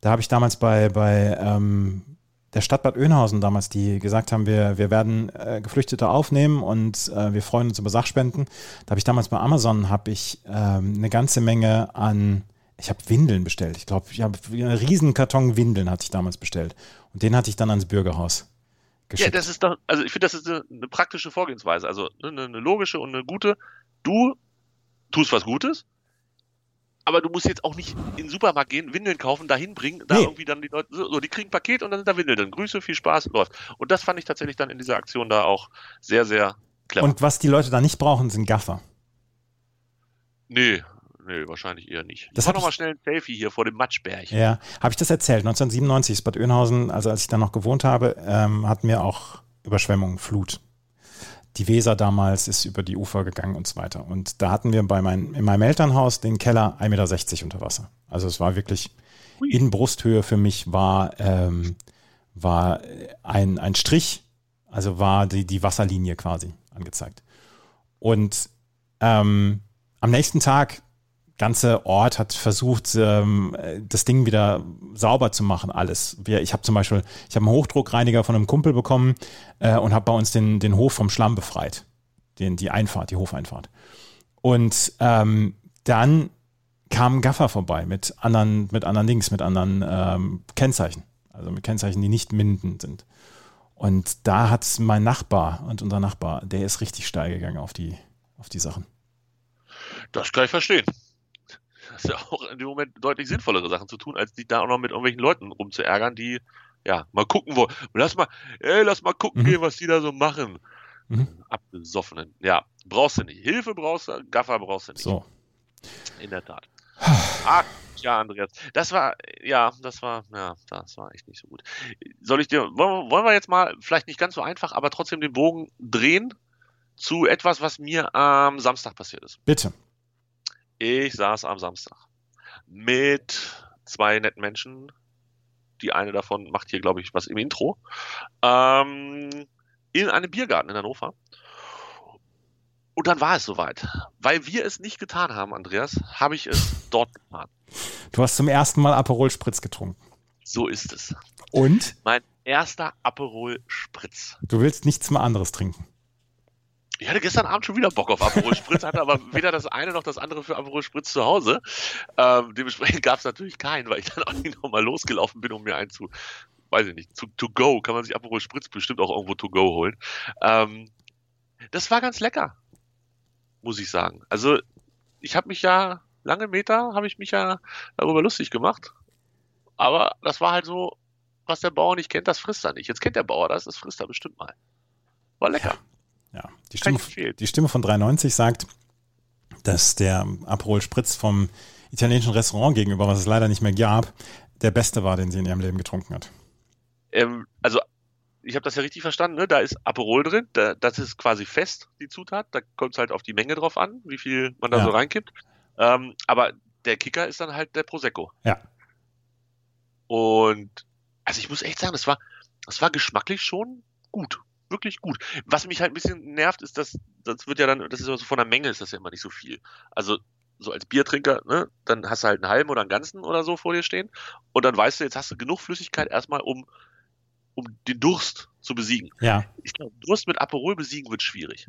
Da habe ich damals bei, bei ähm, der Stadt Bad Oeynhausen damals, die gesagt haben, wir, wir werden äh, Geflüchtete aufnehmen und äh, wir freuen uns über Sachspenden. Da habe ich damals bei Amazon habe ich ähm, eine ganze Menge an, ich habe Windeln bestellt. Ich glaube, ich habe einen riesen Karton Windeln hatte ich damals bestellt. Und den hatte ich dann ans Bürgerhaus geschickt. Ja, das ist doch, also ich finde, das ist eine, eine praktische Vorgehensweise, also ne, eine, eine logische und eine gute. Du tust was Gutes, aber du musst jetzt auch nicht in den Supermarkt gehen, Windeln kaufen, dahin bringen, da Nee. irgendwie dann die Leute, so, die kriegen ein Paket und dann sind da Windeln drin. Grüße, viel Spaß, läuft. Und das fand ich tatsächlich dann in dieser Aktion da auch sehr, sehr clever. Und was die Leute da nicht brauchen, sind Gaffer. nee, nee, wahrscheinlich eher nicht. Das ich noch mal ich- schnell ein Selfie hier vor dem Matschbärchen. Ja, habe ich das erzählt? 1997 ist Bad Oeynhausen, also als ich da noch gewohnt habe, ähm, hatten wir auch Überschwemmungen, Flut. Die Weser damals ist über die Ufer gegangen und so weiter. Und da hatten wir bei mein, in meinem Elternhaus den Keller 1,60 Meter unter Wasser. Also es war wirklich in Brusthöhe für mich war, ähm, war ein, ein Strich, also war die, die Wasserlinie quasi angezeigt. Und ähm, am nächsten Tag ganze Ort hat versucht, ähm, das Ding wieder sauber zu machen, alles. Wir, ich habe zum Beispiel, ich habe einen Hochdruckreiniger von einem Kumpel bekommen äh, und habe bei uns den, den Hof vom Schlamm befreit. Den, die Einfahrt, die Hofeinfahrt. Und ähm, dann kam Gaffer vorbei mit anderen, mit anderen Dings, mit anderen ähm, Kennzeichen. Also mit Kennzeichen, die nicht minden sind. Und da hat mein Nachbar und unser Nachbar, der ist richtig steil gegangen auf die, auf die Sachen. Das kann ich verstehen. Ist ja auch in dem Moment deutlich sinnvollere Sachen zu tun, als die da auch noch mit irgendwelchen Leuten rumzuärgern, die ja mal gucken wollen. Lass mal, ey, lass mal gucken Mhm. gehen, was die da so machen. Mhm. Abgesoffenen. Ja, brauchst du nicht. Hilfe brauchst du, Gaffer brauchst du nicht. So. In der Tat. Ach, ja, Andreas. Das war, ja, das war, ja, das war echt nicht so gut. Soll ich dir, wollen wir jetzt mal, vielleicht nicht ganz so einfach, aber trotzdem den Bogen drehen zu etwas, was mir am Samstag passiert ist. Bitte. Ich saß am Samstag mit zwei netten Menschen. Die eine davon macht hier, glaube ich, was im Intro. Ähm, in einem Biergarten in Hannover. Und dann war es soweit. Weil wir es nicht getan haben, Andreas, habe ich es dort getan. Du hast zum ersten Mal Aperol Spritz getrunken. So ist es. Und Mein erster Aperol Spritz. du willst nichts mehr anderes trinken. Ich hatte gestern Abend schon wieder Bock auf Aperol Spritz, hatte aber weder das eine noch das andere für Aperol Spritz zu Hause. Ähm, dementsprechend gab es natürlich keinen, weil ich dann auch nicht nochmal losgelaufen bin, um mir einen zu, weiß ich nicht, zu to go, kann man sich Aperol Spritz bestimmt auch irgendwo to go holen. Ähm, das war ganz lecker, muss ich sagen. Also ich habe mich ja, lange Meter habe ich mich ja darüber lustig gemacht, aber das war halt so, was der Bauer nicht kennt, das frisst er nicht. Jetzt kennt der Bauer das, das frisst er bestimmt mal. War lecker. Ja, die Kann Stimme, die Stimme von 93 sagt, dass der Aperol Spritz vom italienischen Restaurant gegenüber, was es leider nicht mehr gab, der beste war, den sie in ihrem Leben getrunken hat. Ähm, also, ich habe das ja richtig verstanden, ne? Da ist Aperol drin, da, das ist quasi fest, die Zutat. Da kommt es halt auf die Menge drauf an, wie viel man da Ja. so reinkippt. Ähm, aber der Kicker ist dann halt der Prosecco. Ja. Und also ich muss echt sagen, das war, das war geschmacklich schon gut. Wirklich gut. Was mich halt ein bisschen nervt, ist, dass das wird ja dann, das ist immer so von der Menge ist das ja immer nicht so viel. Also so als Biertrinker, ne, dann hast du halt einen halben oder einen ganzen oder so vor dir stehen und dann weißt du, jetzt hast du genug Flüssigkeit erstmal, um, um den Durst zu besiegen. Ja, Ich glaube, Durst mit Aperol besiegen wird schwierig.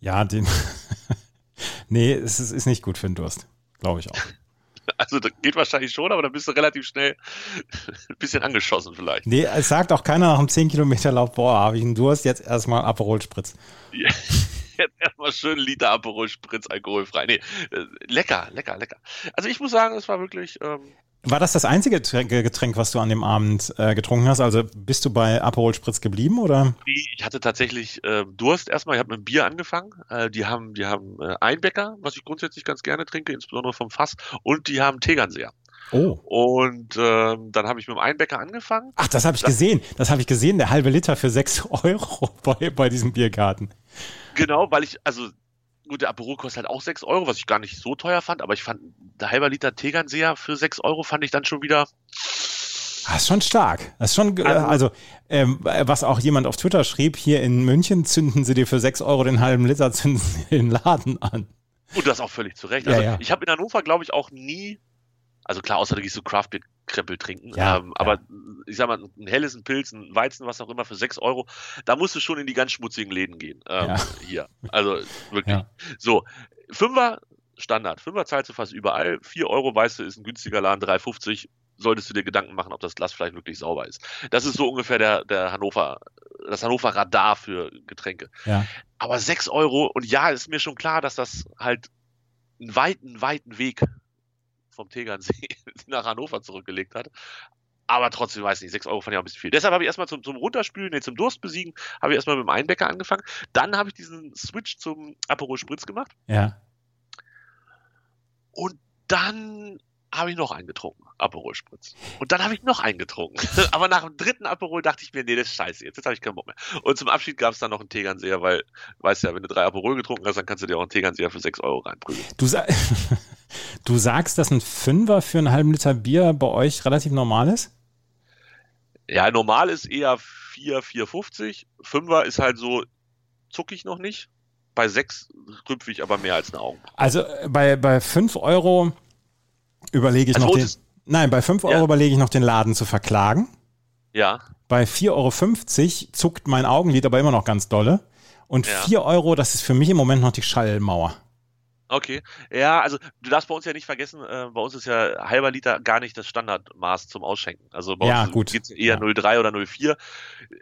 ja, den. nee, es ist, ist nicht gut für den Durst. Glaube ich auch. Also das geht wahrscheinlich schon, aber dann bist du relativ schnell ein bisschen angeschossen vielleicht. Nee, es sagt auch keiner nach einem 10 Kilometer Lauf, boah, habe ich einen Durst, jetzt erstmal Aperol Spritz. Ja, Jetzt erstmal schön Liter Aperol Spritz alkoholfrei. Nee, äh, lecker, lecker, lecker. Also ich muss sagen, es war wirklich. Ähm, war das das einzige Getränk, was du an dem Abend äh, getrunken hast? Also bist du bei Aperol Spritz geblieben oder? Ich hatte tatsächlich äh, Durst erstmal. Ich habe mit dem Bier angefangen. Äh, die haben, die haben äh, Einbäcker, was ich grundsätzlich ganz gerne trinke, insbesondere vom Fass, und die haben Tegernseher. Oh. Und ähm, dann habe ich mit dem Einbäcker angefangen. Ach, das habe ich das, gesehen. Das habe ich gesehen. Der halbe Liter für 6 Euro bei, bei diesem Biergarten. Genau, weil ich, also gut, der Aperol kostet halt auch 6 Euro, was ich gar nicht so teuer fand, aber ich fand, der halber Liter Tegernseher für 6 Euro fand ich dann schon wieder. Das ist schon stark. Das ist schon, äh, also, ähm, was auch jemand auf Twitter schrieb, hier in München zünden sie dir für 6 Euro den halben Liter, zünden sie den Laden an. Und das auch völlig zu Recht. Also, ja, ja. ich habe in Hannover, glaube ich, auch nie, also klar, außer du gehst so Craftbeer Krempel trinken. Ja, ähm, aber ja. ich sag mal, ein helles, ein Pilz, ein Weizen, was auch immer für 6 Euro, da musst du schon in die ganz schmutzigen Läden gehen. Ähm, ja. Hier. Also wirklich. So, Fünfer Standard. Fünfer zahlst du fast überall. 4 Euro, weißt du, ist ein günstiger Laden, 3,50 solltest du dir Gedanken machen, ob das Glas vielleicht wirklich sauber ist. Das ist so ungefähr der, der Hannover, das Hannover Radar für Getränke. Ja. Aber 6 Euro, und ja, ist mir schon klar, dass das halt einen weiten, weiten Weg vom Tegernsee nach Hannover zurückgelegt hat. Aber trotzdem weiß ich nicht, 6 Euro fand ich auch ein bisschen viel. Deshalb habe ich erstmal zum, zum Runterspülen, nee, zum Durstbesiegen, habe ich erstmal mit dem Einbäcker angefangen. Dann habe ich diesen Switch zum Aperol Spritz gemacht. Ja. Und dann habe ich noch einen getrunken, Aperol Spritz. Und dann habe ich noch einen getrunken. Aber nach dem dritten Aperol dachte ich mir, nee, das ist scheiße, jetzt, jetzt habe ich keinen Bock mehr. Und zum Abschied gab es dann noch einen Tegernseher, weil, weißt ja, wenn du drei Aperol getrunken hast, dann kannst du dir auch einen Tegernseher für 6 Euro reinprügeln. Du, sa Du sagst, dass ein Fünfer für einen halben Liter Bier bei euch relativ normal ist? Ja, normal ist eher 4, 4,50. Fünfer ist halt so zuckig noch nicht. Bei 6 rüpfe ich aber mehr als eine Augen. Also äh, bei, bei 5 Euro überlege ich also noch den. Nein, bei 5 Euro ja. überlege ich noch den Laden zu verklagen. Ja. Bei 4,50 Euro zuckt mein Augenlid aber immer noch ganz dolle. Und ja. 4 Euro, das ist für mich im Moment noch die Schallmauer. Okay. Ja, also du darfst bei uns ja nicht vergessen, äh, bei uns ist ja halber Liter gar nicht das Standardmaß zum Ausschenken. Also bei ja, uns geht es eher ja. 0,3 oder 0,4.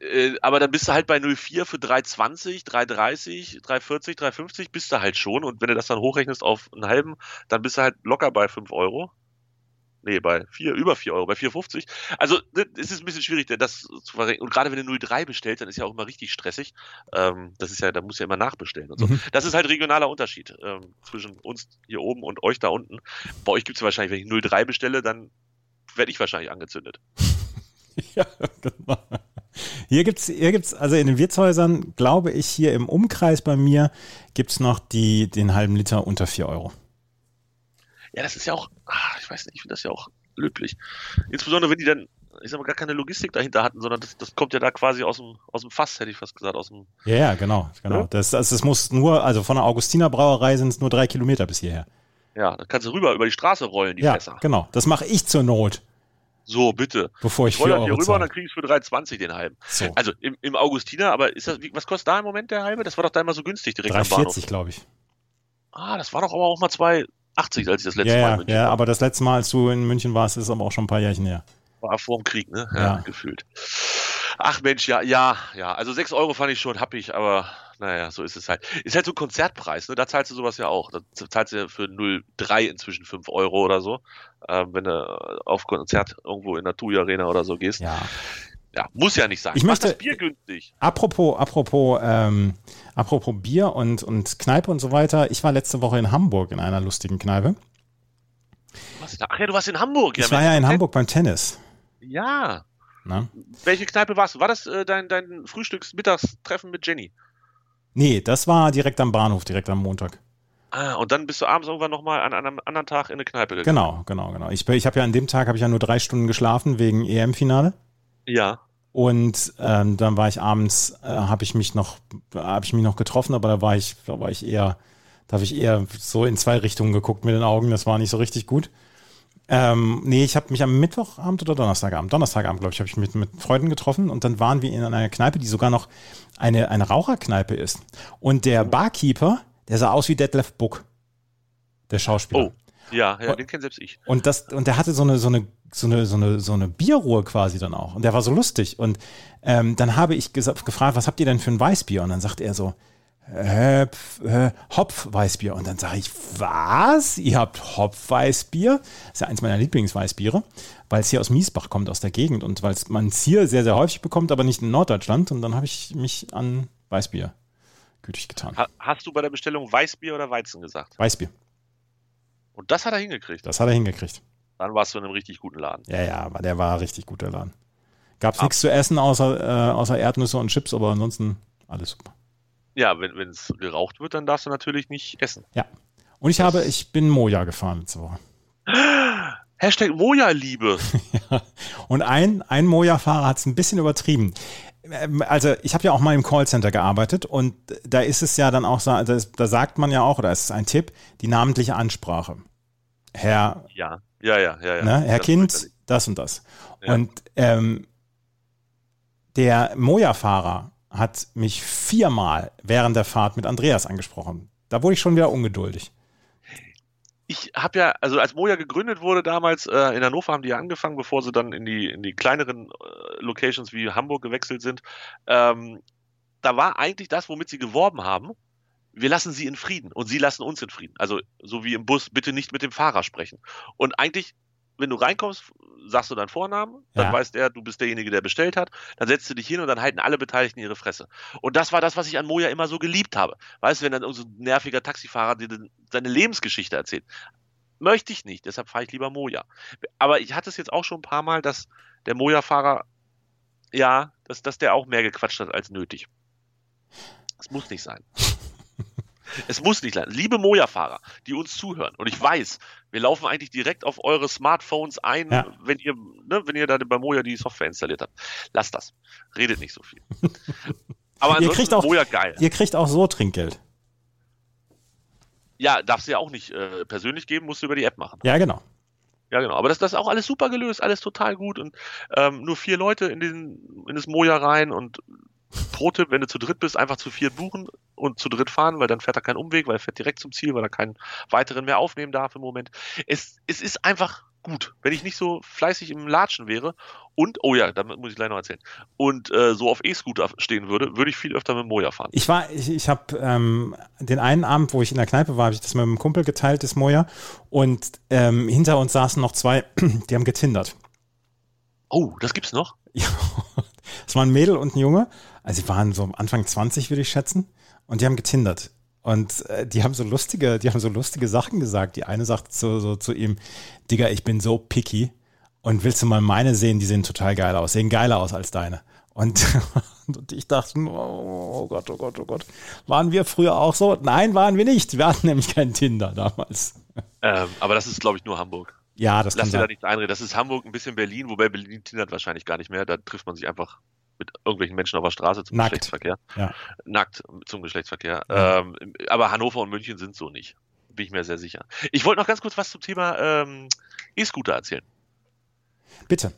Äh, aber dann bist du halt bei 0,4 für 3,20, 3,30, 3,40, 3,50 bist du halt schon. Und wenn du das dann hochrechnest auf einen halben, dann bist du halt locker bei 5 Euro nee, bei vier, über 4 Euro, bei 4,50. Also es ist ein bisschen schwierig, das zu verrechnen. Und gerade wenn du 0,3 bestellst, dann ist ja auch immer richtig stressig. Ähm, das ist ja, da muss ja immer nachbestellen und so. Mhm. Das ist halt regionaler Unterschied ähm, zwischen uns hier oben und euch da unten. Bei euch gibt es ja wahrscheinlich, wenn ich 0,3 bestelle, dann werde ich wahrscheinlich angezündet. ja, genau. Hier gibt's, hier gibt's, also in den Wirtshäusern, glaube ich, hier im Umkreis bei mir gibt es noch die, den halben Liter unter 4 Euro. Ja, das ist ja auch, ach, ich weiß nicht, ich finde das ja auch löblich. Insbesondere wenn die dann, ich sag mal, gar keine Logistik dahinter hatten, sondern das, das kommt ja da quasi aus dem, aus dem Fass, hätte ich fast gesagt, aus dem. Ja, ja genau, genau. Ja? Das, das, das muss nur, also von der Augustiner Brauerei sind es nur drei Kilometer bis hierher. Ja, dann kannst du rüber über die Straße rollen, die ja, Fässer. Genau, das mache ich zur Not. So, bitte. Bevor ich, ich roll dann hier rüber und dann kriege ich für 3,20 den halben. So. Also im, im Augustiner, aber ist das, was kostet da im Moment der halbe? Das war doch da immer so günstig direkt 3, am Bahnhof. 40, glaube ich. Ah, das war doch aber auch mal zwei, 80, als ich das letzte ja, Mal in München ja, war. Ja, aber das letzte Mal, als du in München warst, ist aber auch schon ein paar Jährchen her. War vor dem Krieg, ne? Ja, ja. gefühlt. Ach Mensch, ja, ja, ja. Also 6 Euro fand ich schon happig, aber naja, so ist es halt. Ist halt so ein Konzertpreis, ne? Da zahlst du sowas ja auch. Da zahlst du ja für 0,3 inzwischen 5 Euro oder so, ähm, wenn du auf Konzert irgendwo in der TUI Arena oder so gehst. Ja. Ja, muss ja nicht sein. Ich möchte, das Bier günstig. Apropos, apropos, ähm, apropos Bier und, und Kneipe und so weiter. Ich war letzte Woche in Hamburg in einer lustigen Kneipe. Was, ach ja, du warst in Hamburg. Ja, ich war ja in Hamburg beim Tennis. Ja. Na? Welche Kneipe warst du? War das äh, dein, dein Frühstücks-Mittagstreffen mit Jenny? Nee, das war direkt am Bahnhof, direkt am Montag. Ah, und dann bist du abends irgendwann nochmal an einem anderen Tag in eine Kneipe gegangen. Genau, genau, genau. Ich, ich habe ja an dem Tag habe ich ja nur drei Stunden geschlafen wegen EM-Finale. Ja. Und ähm, dann war ich abends, äh, habe ich mich noch, habe ich mich noch getroffen, aber da war ich, da war ich eher, da habe ich eher so in zwei Richtungen geguckt mit den Augen. Das war nicht so richtig gut. Ähm, nee, ich habe mich am Mittwochabend oder Donnerstagabend, Donnerstagabend, glaube ich, habe ich mich mit Freunden getroffen und dann waren wir in einer Kneipe, die sogar noch eine, eine Raucherkneipe ist. Und der Barkeeper, der sah aus wie Detlef Book, der Schauspieler. Oh. Ja, ja, den kennt selbst ich. Und das, und der hatte so eine, so eine, so eine, so eine, so eine Bierruhe quasi dann auch. Und der war so lustig. Und ähm, dann habe ich gefragt, was habt ihr denn für ein Weißbier? Und dann sagt er so, äh, äh, Hopf-Weißbier. Und dann sage ich, was? Ihr habt Hopf-Weißbier? Das ist ja eins meiner Lieblingsweißbiere, weil es hier aus Miesbach kommt, aus der Gegend und weil man es hier sehr, sehr häufig bekommt, aber nicht in Norddeutschland. Und dann habe ich mich an Weißbier gütig getan. Ha hast du bei der Bestellung Weißbier oder Weizen gesagt? Weißbier. Und das hat er hingekriegt. Das hat er hingekriegt. Dann warst du in einem richtig guten Laden. Ja, ja, aber der war richtig guter Laden. Gab es nichts zu essen außer, äh, außer Erdnüsse und Chips, aber ansonsten alles super. Ja, wenn es geraucht wird, dann darfst du natürlich nicht essen. Ja. Und ich habe, ich bin Moja gefahren letzte Woche. Hashtag Moja-Liebe. ja. Und ein, ein Moja-Fahrer hat es ein bisschen übertrieben. Ähm, also ich habe ja auch mal im Callcenter gearbeitet und da ist es ja dann auch so, da, da sagt man ja auch, oder es ist ein Tipp, die namentliche Ansprache. Herr, ja, ja, ja, ja, ja. Ne, Herr Das Kind, das und das. Ja. Und ähm, der Moja-Fahrer hat mich viermal während der Fahrt mit Andreas angesprochen. Da wurde ich schon wieder ungeduldig. ich habe ja, also als Moja gegründet wurde damals, äh, in Hannover haben die ja angefangen, bevor sie dann in die, in die kleineren äh, Locations wie Hamburg gewechselt sind. Ähm, da war eigentlich das, womit sie geworben haben, wir lassen sie in Frieden und sie lassen uns in Frieden. Also so wie im Bus, bitte nicht mit dem Fahrer sprechen. Und eigentlich, wenn du reinkommst, sagst du deinen Vornamen, dann Ja. weiß der, du bist derjenige, der bestellt hat, dann setzt du dich hin und dann halten alle Beteiligten ihre Fresse. Und das war das, was ich an Moja immer so geliebt habe. Weißt du, wenn dann so ein nerviger Taxifahrer dir seine Lebensgeschichte erzählt. Möchte ich nicht, deshalb fahre ich lieber Moja. Aber ich hatte es jetzt auch schon ein paar Mal, dass der Moja-Fahrer, ja, dass, dass der auch mehr gequatscht hat als nötig. Es muss nicht sein. Es muss nicht sein. Liebe Moja-Fahrer, die uns zuhören, und ich weiß, wir laufen eigentlich direkt auf eure Smartphones ein, Ja. wenn ihr, ne, wenn ihr da bei Moja die Software installiert habt. Lasst das. Redet nicht so viel. Aber Ihr kriegt auch- Moja geil. Ihr kriegt auch so Trinkgeld. Ja, darfst du ja auch nicht äh, persönlich geben, musst du über die App machen. Ja, genau. Ja, genau. Aber das, das ist auch alles super gelöst, alles total gut und ähm, nur vier Leute in, diesen, in das Moja rein und pro Tipp, wenn du zu dritt bist, einfach zu viert buchen und zu dritt fahren, weil dann fährt er keinen Umweg, weil er fährt direkt zum Ziel, weil er keinen weiteren mehr aufnehmen darf im Moment. Es, es ist einfach gut. Wenn ich nicht so fleißig im Latschen wäre und, oh ja, damit muss ich gleich noch erzählen, und äh, so auf E-Scooter stehen würde, würde ich viel öfter mit Moja fahren. Ich war, ich, ich habe ähm, den einen Abend, wo ich in der Kneipe war, habe ich das mit einem Kumpel geteilt, das Moja. Und ähm, hinter uns saßen noch zwei, die haben getindert. Oh, das gibt's noch? Ja, das war ein Mädel und ein Junge. Also sie waren so Anfang 20, würde ich schätzen. Und die haben getindert. Und äh, die haben so lustige, die haben so lustige Sachen gesagt. Die eine sagt so, so zu ihm, Digga, ich bin so picky. Und willst du mal meine sehen? Die sehen total geil aus. Sehen geiler aus als deine. Und, und ich dachte, oh Gott, oh Gott, oh Gott. Waren wir früher auch so? Nein, waren wir nicht. Wir hatten nämlich keinen Tinder damals. Ähm, aber das ist, glaube ich, nur Hamburg. Ja, das Lass kann dir da sein. nichts einreden. Das ist Hamburg, ein bisschen Berlin, wobei Berlin tindert wahrscheinlich gar nicht mehr. Da trifft man sich einfach mit irgendwelchen Menschen auf der Straße zum Nackt. Geschlechtsverkehr. Ja. Nackt zum Geschlechtsverkehr. Ja. Ähm, aber Hannover und München sind so nicht. Bin ich mir sehr sicher. Ich wollte noch ganz kurz was zum Thema ähm, E-Scooter erzählen. Bitte.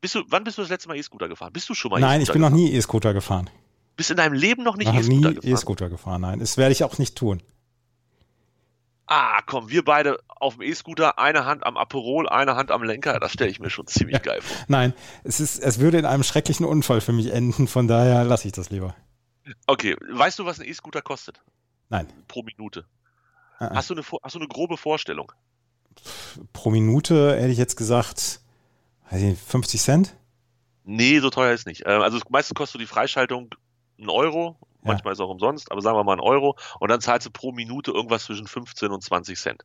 Bist du, wann bist du das letzte Mal E-Scooter gefahren? Bist du schon mal Nein, ich E-Scooter bin noch gefahren? nie E-Scooter gefahren. Bist in deinem Leben noch nicht Noch E-Scooter nie gefahren? E-Scooter gefahren, nein. Das werde ich auch nicht tun. Ah, komm, wir beide auf dem E-Scooter, eine Hand am Aperol, eine Hand am Lenker. Das stelle ich mir schon ziemlich geil vor. Nein, es, ist, es würde in einem schrecklichen Unfall für mich enden, von daher lasse ich das lieber. Okay, weißt du, was ein E-Scooter kostet? Nein. Pro Minute. Äh, äh. Hast du, eine, hast du eine grobe Vorstellung? Pro Minute hätte ich jetzt gesagt, weiß ich nicht, 50 Cent? Nee, so teuer ist nicht. Ähm, Also meistens kostet die Freischaltung einen Euro, Ja. manchmal ist es auch umsonst, aber sagen wir mal einen Euro und dann zahlst du pro Minute irgendwas zwischen 15 und 20 Cent.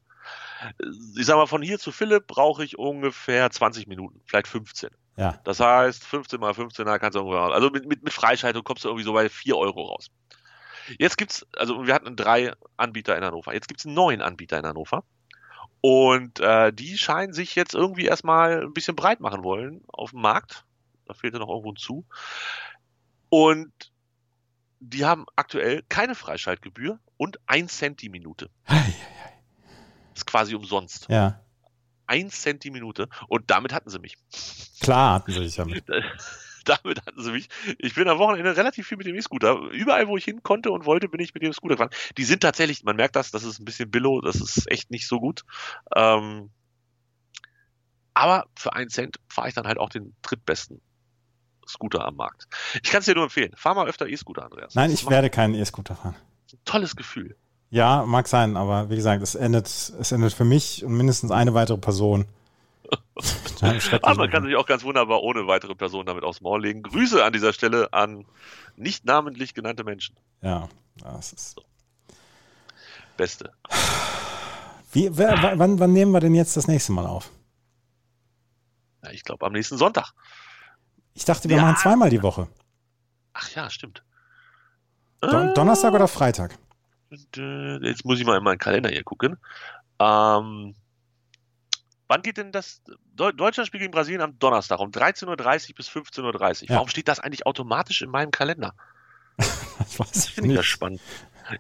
Äh, Ich sag mal, von hier zu Philipp brauche ich ungefähr 20 Minuten, vielleicht 15. Ja. Das heißt, 15 mal 15, da kannst du irgendwo raus. Also mit, mit, mit Freischaltung kommst du irgendwie so bei 4 Euro raus. Jetzt gibt's, also wir hatten drei Anbieter in Hannover. Jetzt gibt's einen neuen Anbieter in Hannover. Und äh, die scheinen sich jetzt irgendwie erstmal ein bisschen breit machen wollen auf dem Markt. Da fehlte noch irgendwo ein zu. Und die haben aktuell keine Freischaltgebühr und 1 Cent die Minute. Ist quasi umsonst. Ja, 1 Cent die Minute. Und damit hatten sie mich. klar hatten sie sich damit. damit hatten sie mich. Ich bin am Wochenende relativ viel mit dem E-Scooter. Überall, wo ich hin konnte und wollte, bin ich mit dem Scooter gefahren. Die sind tatsächlich, man merkt das, das ist ein bisschen billow, das ist echt nicht so gut. Ähm, aber für einen Cent fahre ich dann halt auch den drittbesten Scooter am Markt. Ich kann es dir nur empfehlen. Fahr mal öfter E-Scooter, Andreas. Nein, Das ich werde keinen E-Scooter fahren. tolles Gefühl. Ja, mag sein, aber wie gesagt, es endet, es endet für mich und mindestens eine weitere Person. aber man kann sich auch ganz wunderbar ohne weitere Person damit aufs Maul legen. Grüße an dieser Stelle an nicht namentlich genannte Menschen. Ja, das ist. Beste. Wie, wer, wann, wann nehmen wir denn jetzt das nächste Mal auf? Ja, ich glaube am nächsten Sonntag. Ich dachte, wir ja. machen zweimal die Woche. Ach ja, stimmt. Don Donnerstag oder Freitag? Jetzt muss ich mal in meinen Kalender hier gucken. Ähm, wann geht denn das Deutschlandspiel gegen Brasilien am Donnerstag um 13.30 Uhr bis 15.30 Uhr? Ja. Warum steht das eigentlich automatisch in meinem Kalender? das ich finde ich ja spannend.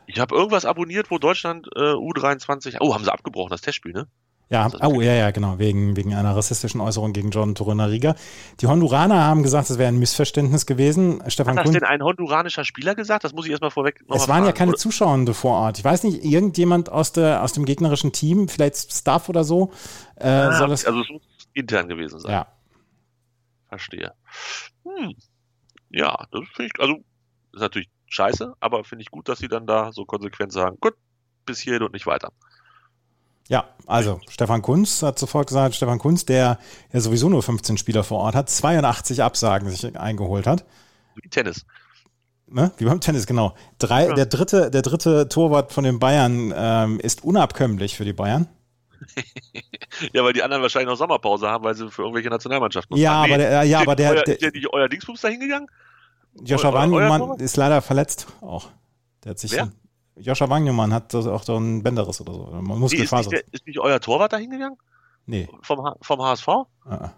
Ich habe irgendwas abonniert, wo Deutschland äh, U23. Oh, haben sie abgebrochen, das Testspiel, ne? Ja, oh ja, ja, genau, wegen, wegen einer rassistischen Äußerung gegen John Torunariga. Die Honduraner haben gesagt, es wäre ein Missverständnis gewesen. Stefan Hat das denn ein honduranischer Spieler gesagt? Das muss ich erstmal vorweg noch Es waren fragen, ja keine oder? Zuschauer vor Ort. Ich weiß nicht, irgendjemand aus, der, aus dem gegnerischen Team, vielleicht Staff oder so, äh, ah, soll es. Also es muss intern gewesen sein. Ja. Verstehe. Hm. Ja, das finde ich, also ist natürlich scheiße, aber finde ich gut, dass sie dann da so konsequent sagen, gut, bis hierhin und nicht weiter. Ja, also Stefan Kunz hat sofort gesagt, Stefan Kunz, der ja sowieso nur 15 Spieler vor Ort hat, 82 Absagen sich eingeholt hat. Wie Tennis. Ne? Wie beim Tennis, genau. Drei, ja. der, dritte, der dritte Torwart von den Bayern ähm, ist unabkömmlich für die Bayern. ja, weil die anderen wahrscheinlich noch Sommerpause haben, weil sie für irgendwelche Nationalmannschaften Ja, aber der, ja, aber der, euer, der, ist der nicht euer Dingsbums da hingegangen? Joscha Wangmann ist leider verletzt auch. Der hat sich Wer? Joscha Wagnumann hat auch so ein Bänderriss oder so. Man muss nee, ist, nicht der, ist nicht euer Torwart da hingegangen? Nee. Vom, vom HSV? Ah,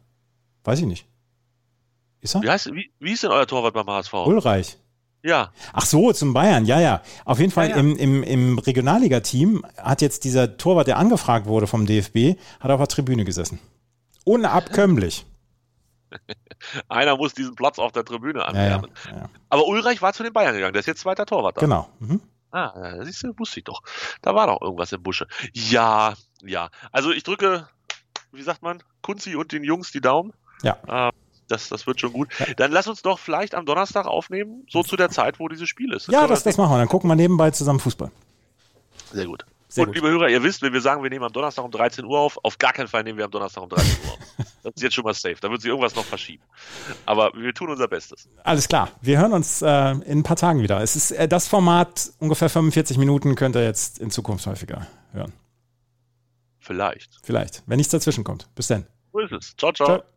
weiß ich nicht. Ist er? Wie, heißt, wie, wie ist denn euer Torwart beim HSV? Ulreich. Ja. Ach so, zum Bayern, ja, ja. Auf jeden Fall ja, ja. im, im, im Regionalliga-Team hat jetzt dieser Torwart, der angefragt wurde vom DFB, hat auf der Tribüne gesessen. Unabkömmlich. Einer muss diesen Platz auf der Tribüne anwärmen. Ja, Aber Ulreich war zu den Bayern gegangen, der ist jetzt zweiter Torwart da. Genau. Mhm. Ah, siehst du, wusste ich doch. Da war doch irgendwas im Busche. Ja, ja. Also ich drücke, wie sagt man, Kunzi und den Jungs die Daumen. Ja. Äh, das, das wird schon gut. Dann lass uns doch vielleicht am Donnerstag aufnehmen, so zu der Zeit, wo dieses Spiel ist. Das ja, das, das machen wir. Dann gucken wir nebenbei zusammen Fußball. Sehr gut. Und liebe Hörer, ihr wisst, wenn wir sagen, wir nehmen am Donnerstag um 13 Uhr auf, auf gar keinen Fall nehmen wir am Donnerstag um 13 Uhr auf. Das ist jetzt schon mal safe. Da wird sich irgendwas noch verschieben. Aber wir tun unser Bestes. Alles klar. Wir hören uns äh, in ein paar Tagen wieder. Es ist äh, das Format, ungefähr 45 Minuten, könnt ihr jetzt in Zukunft häufiger hören. Vielleicht. Vielleicht. Wenn nichts dazwischen kommt. Bis dann. So ist es. ciao. ciao. ciao.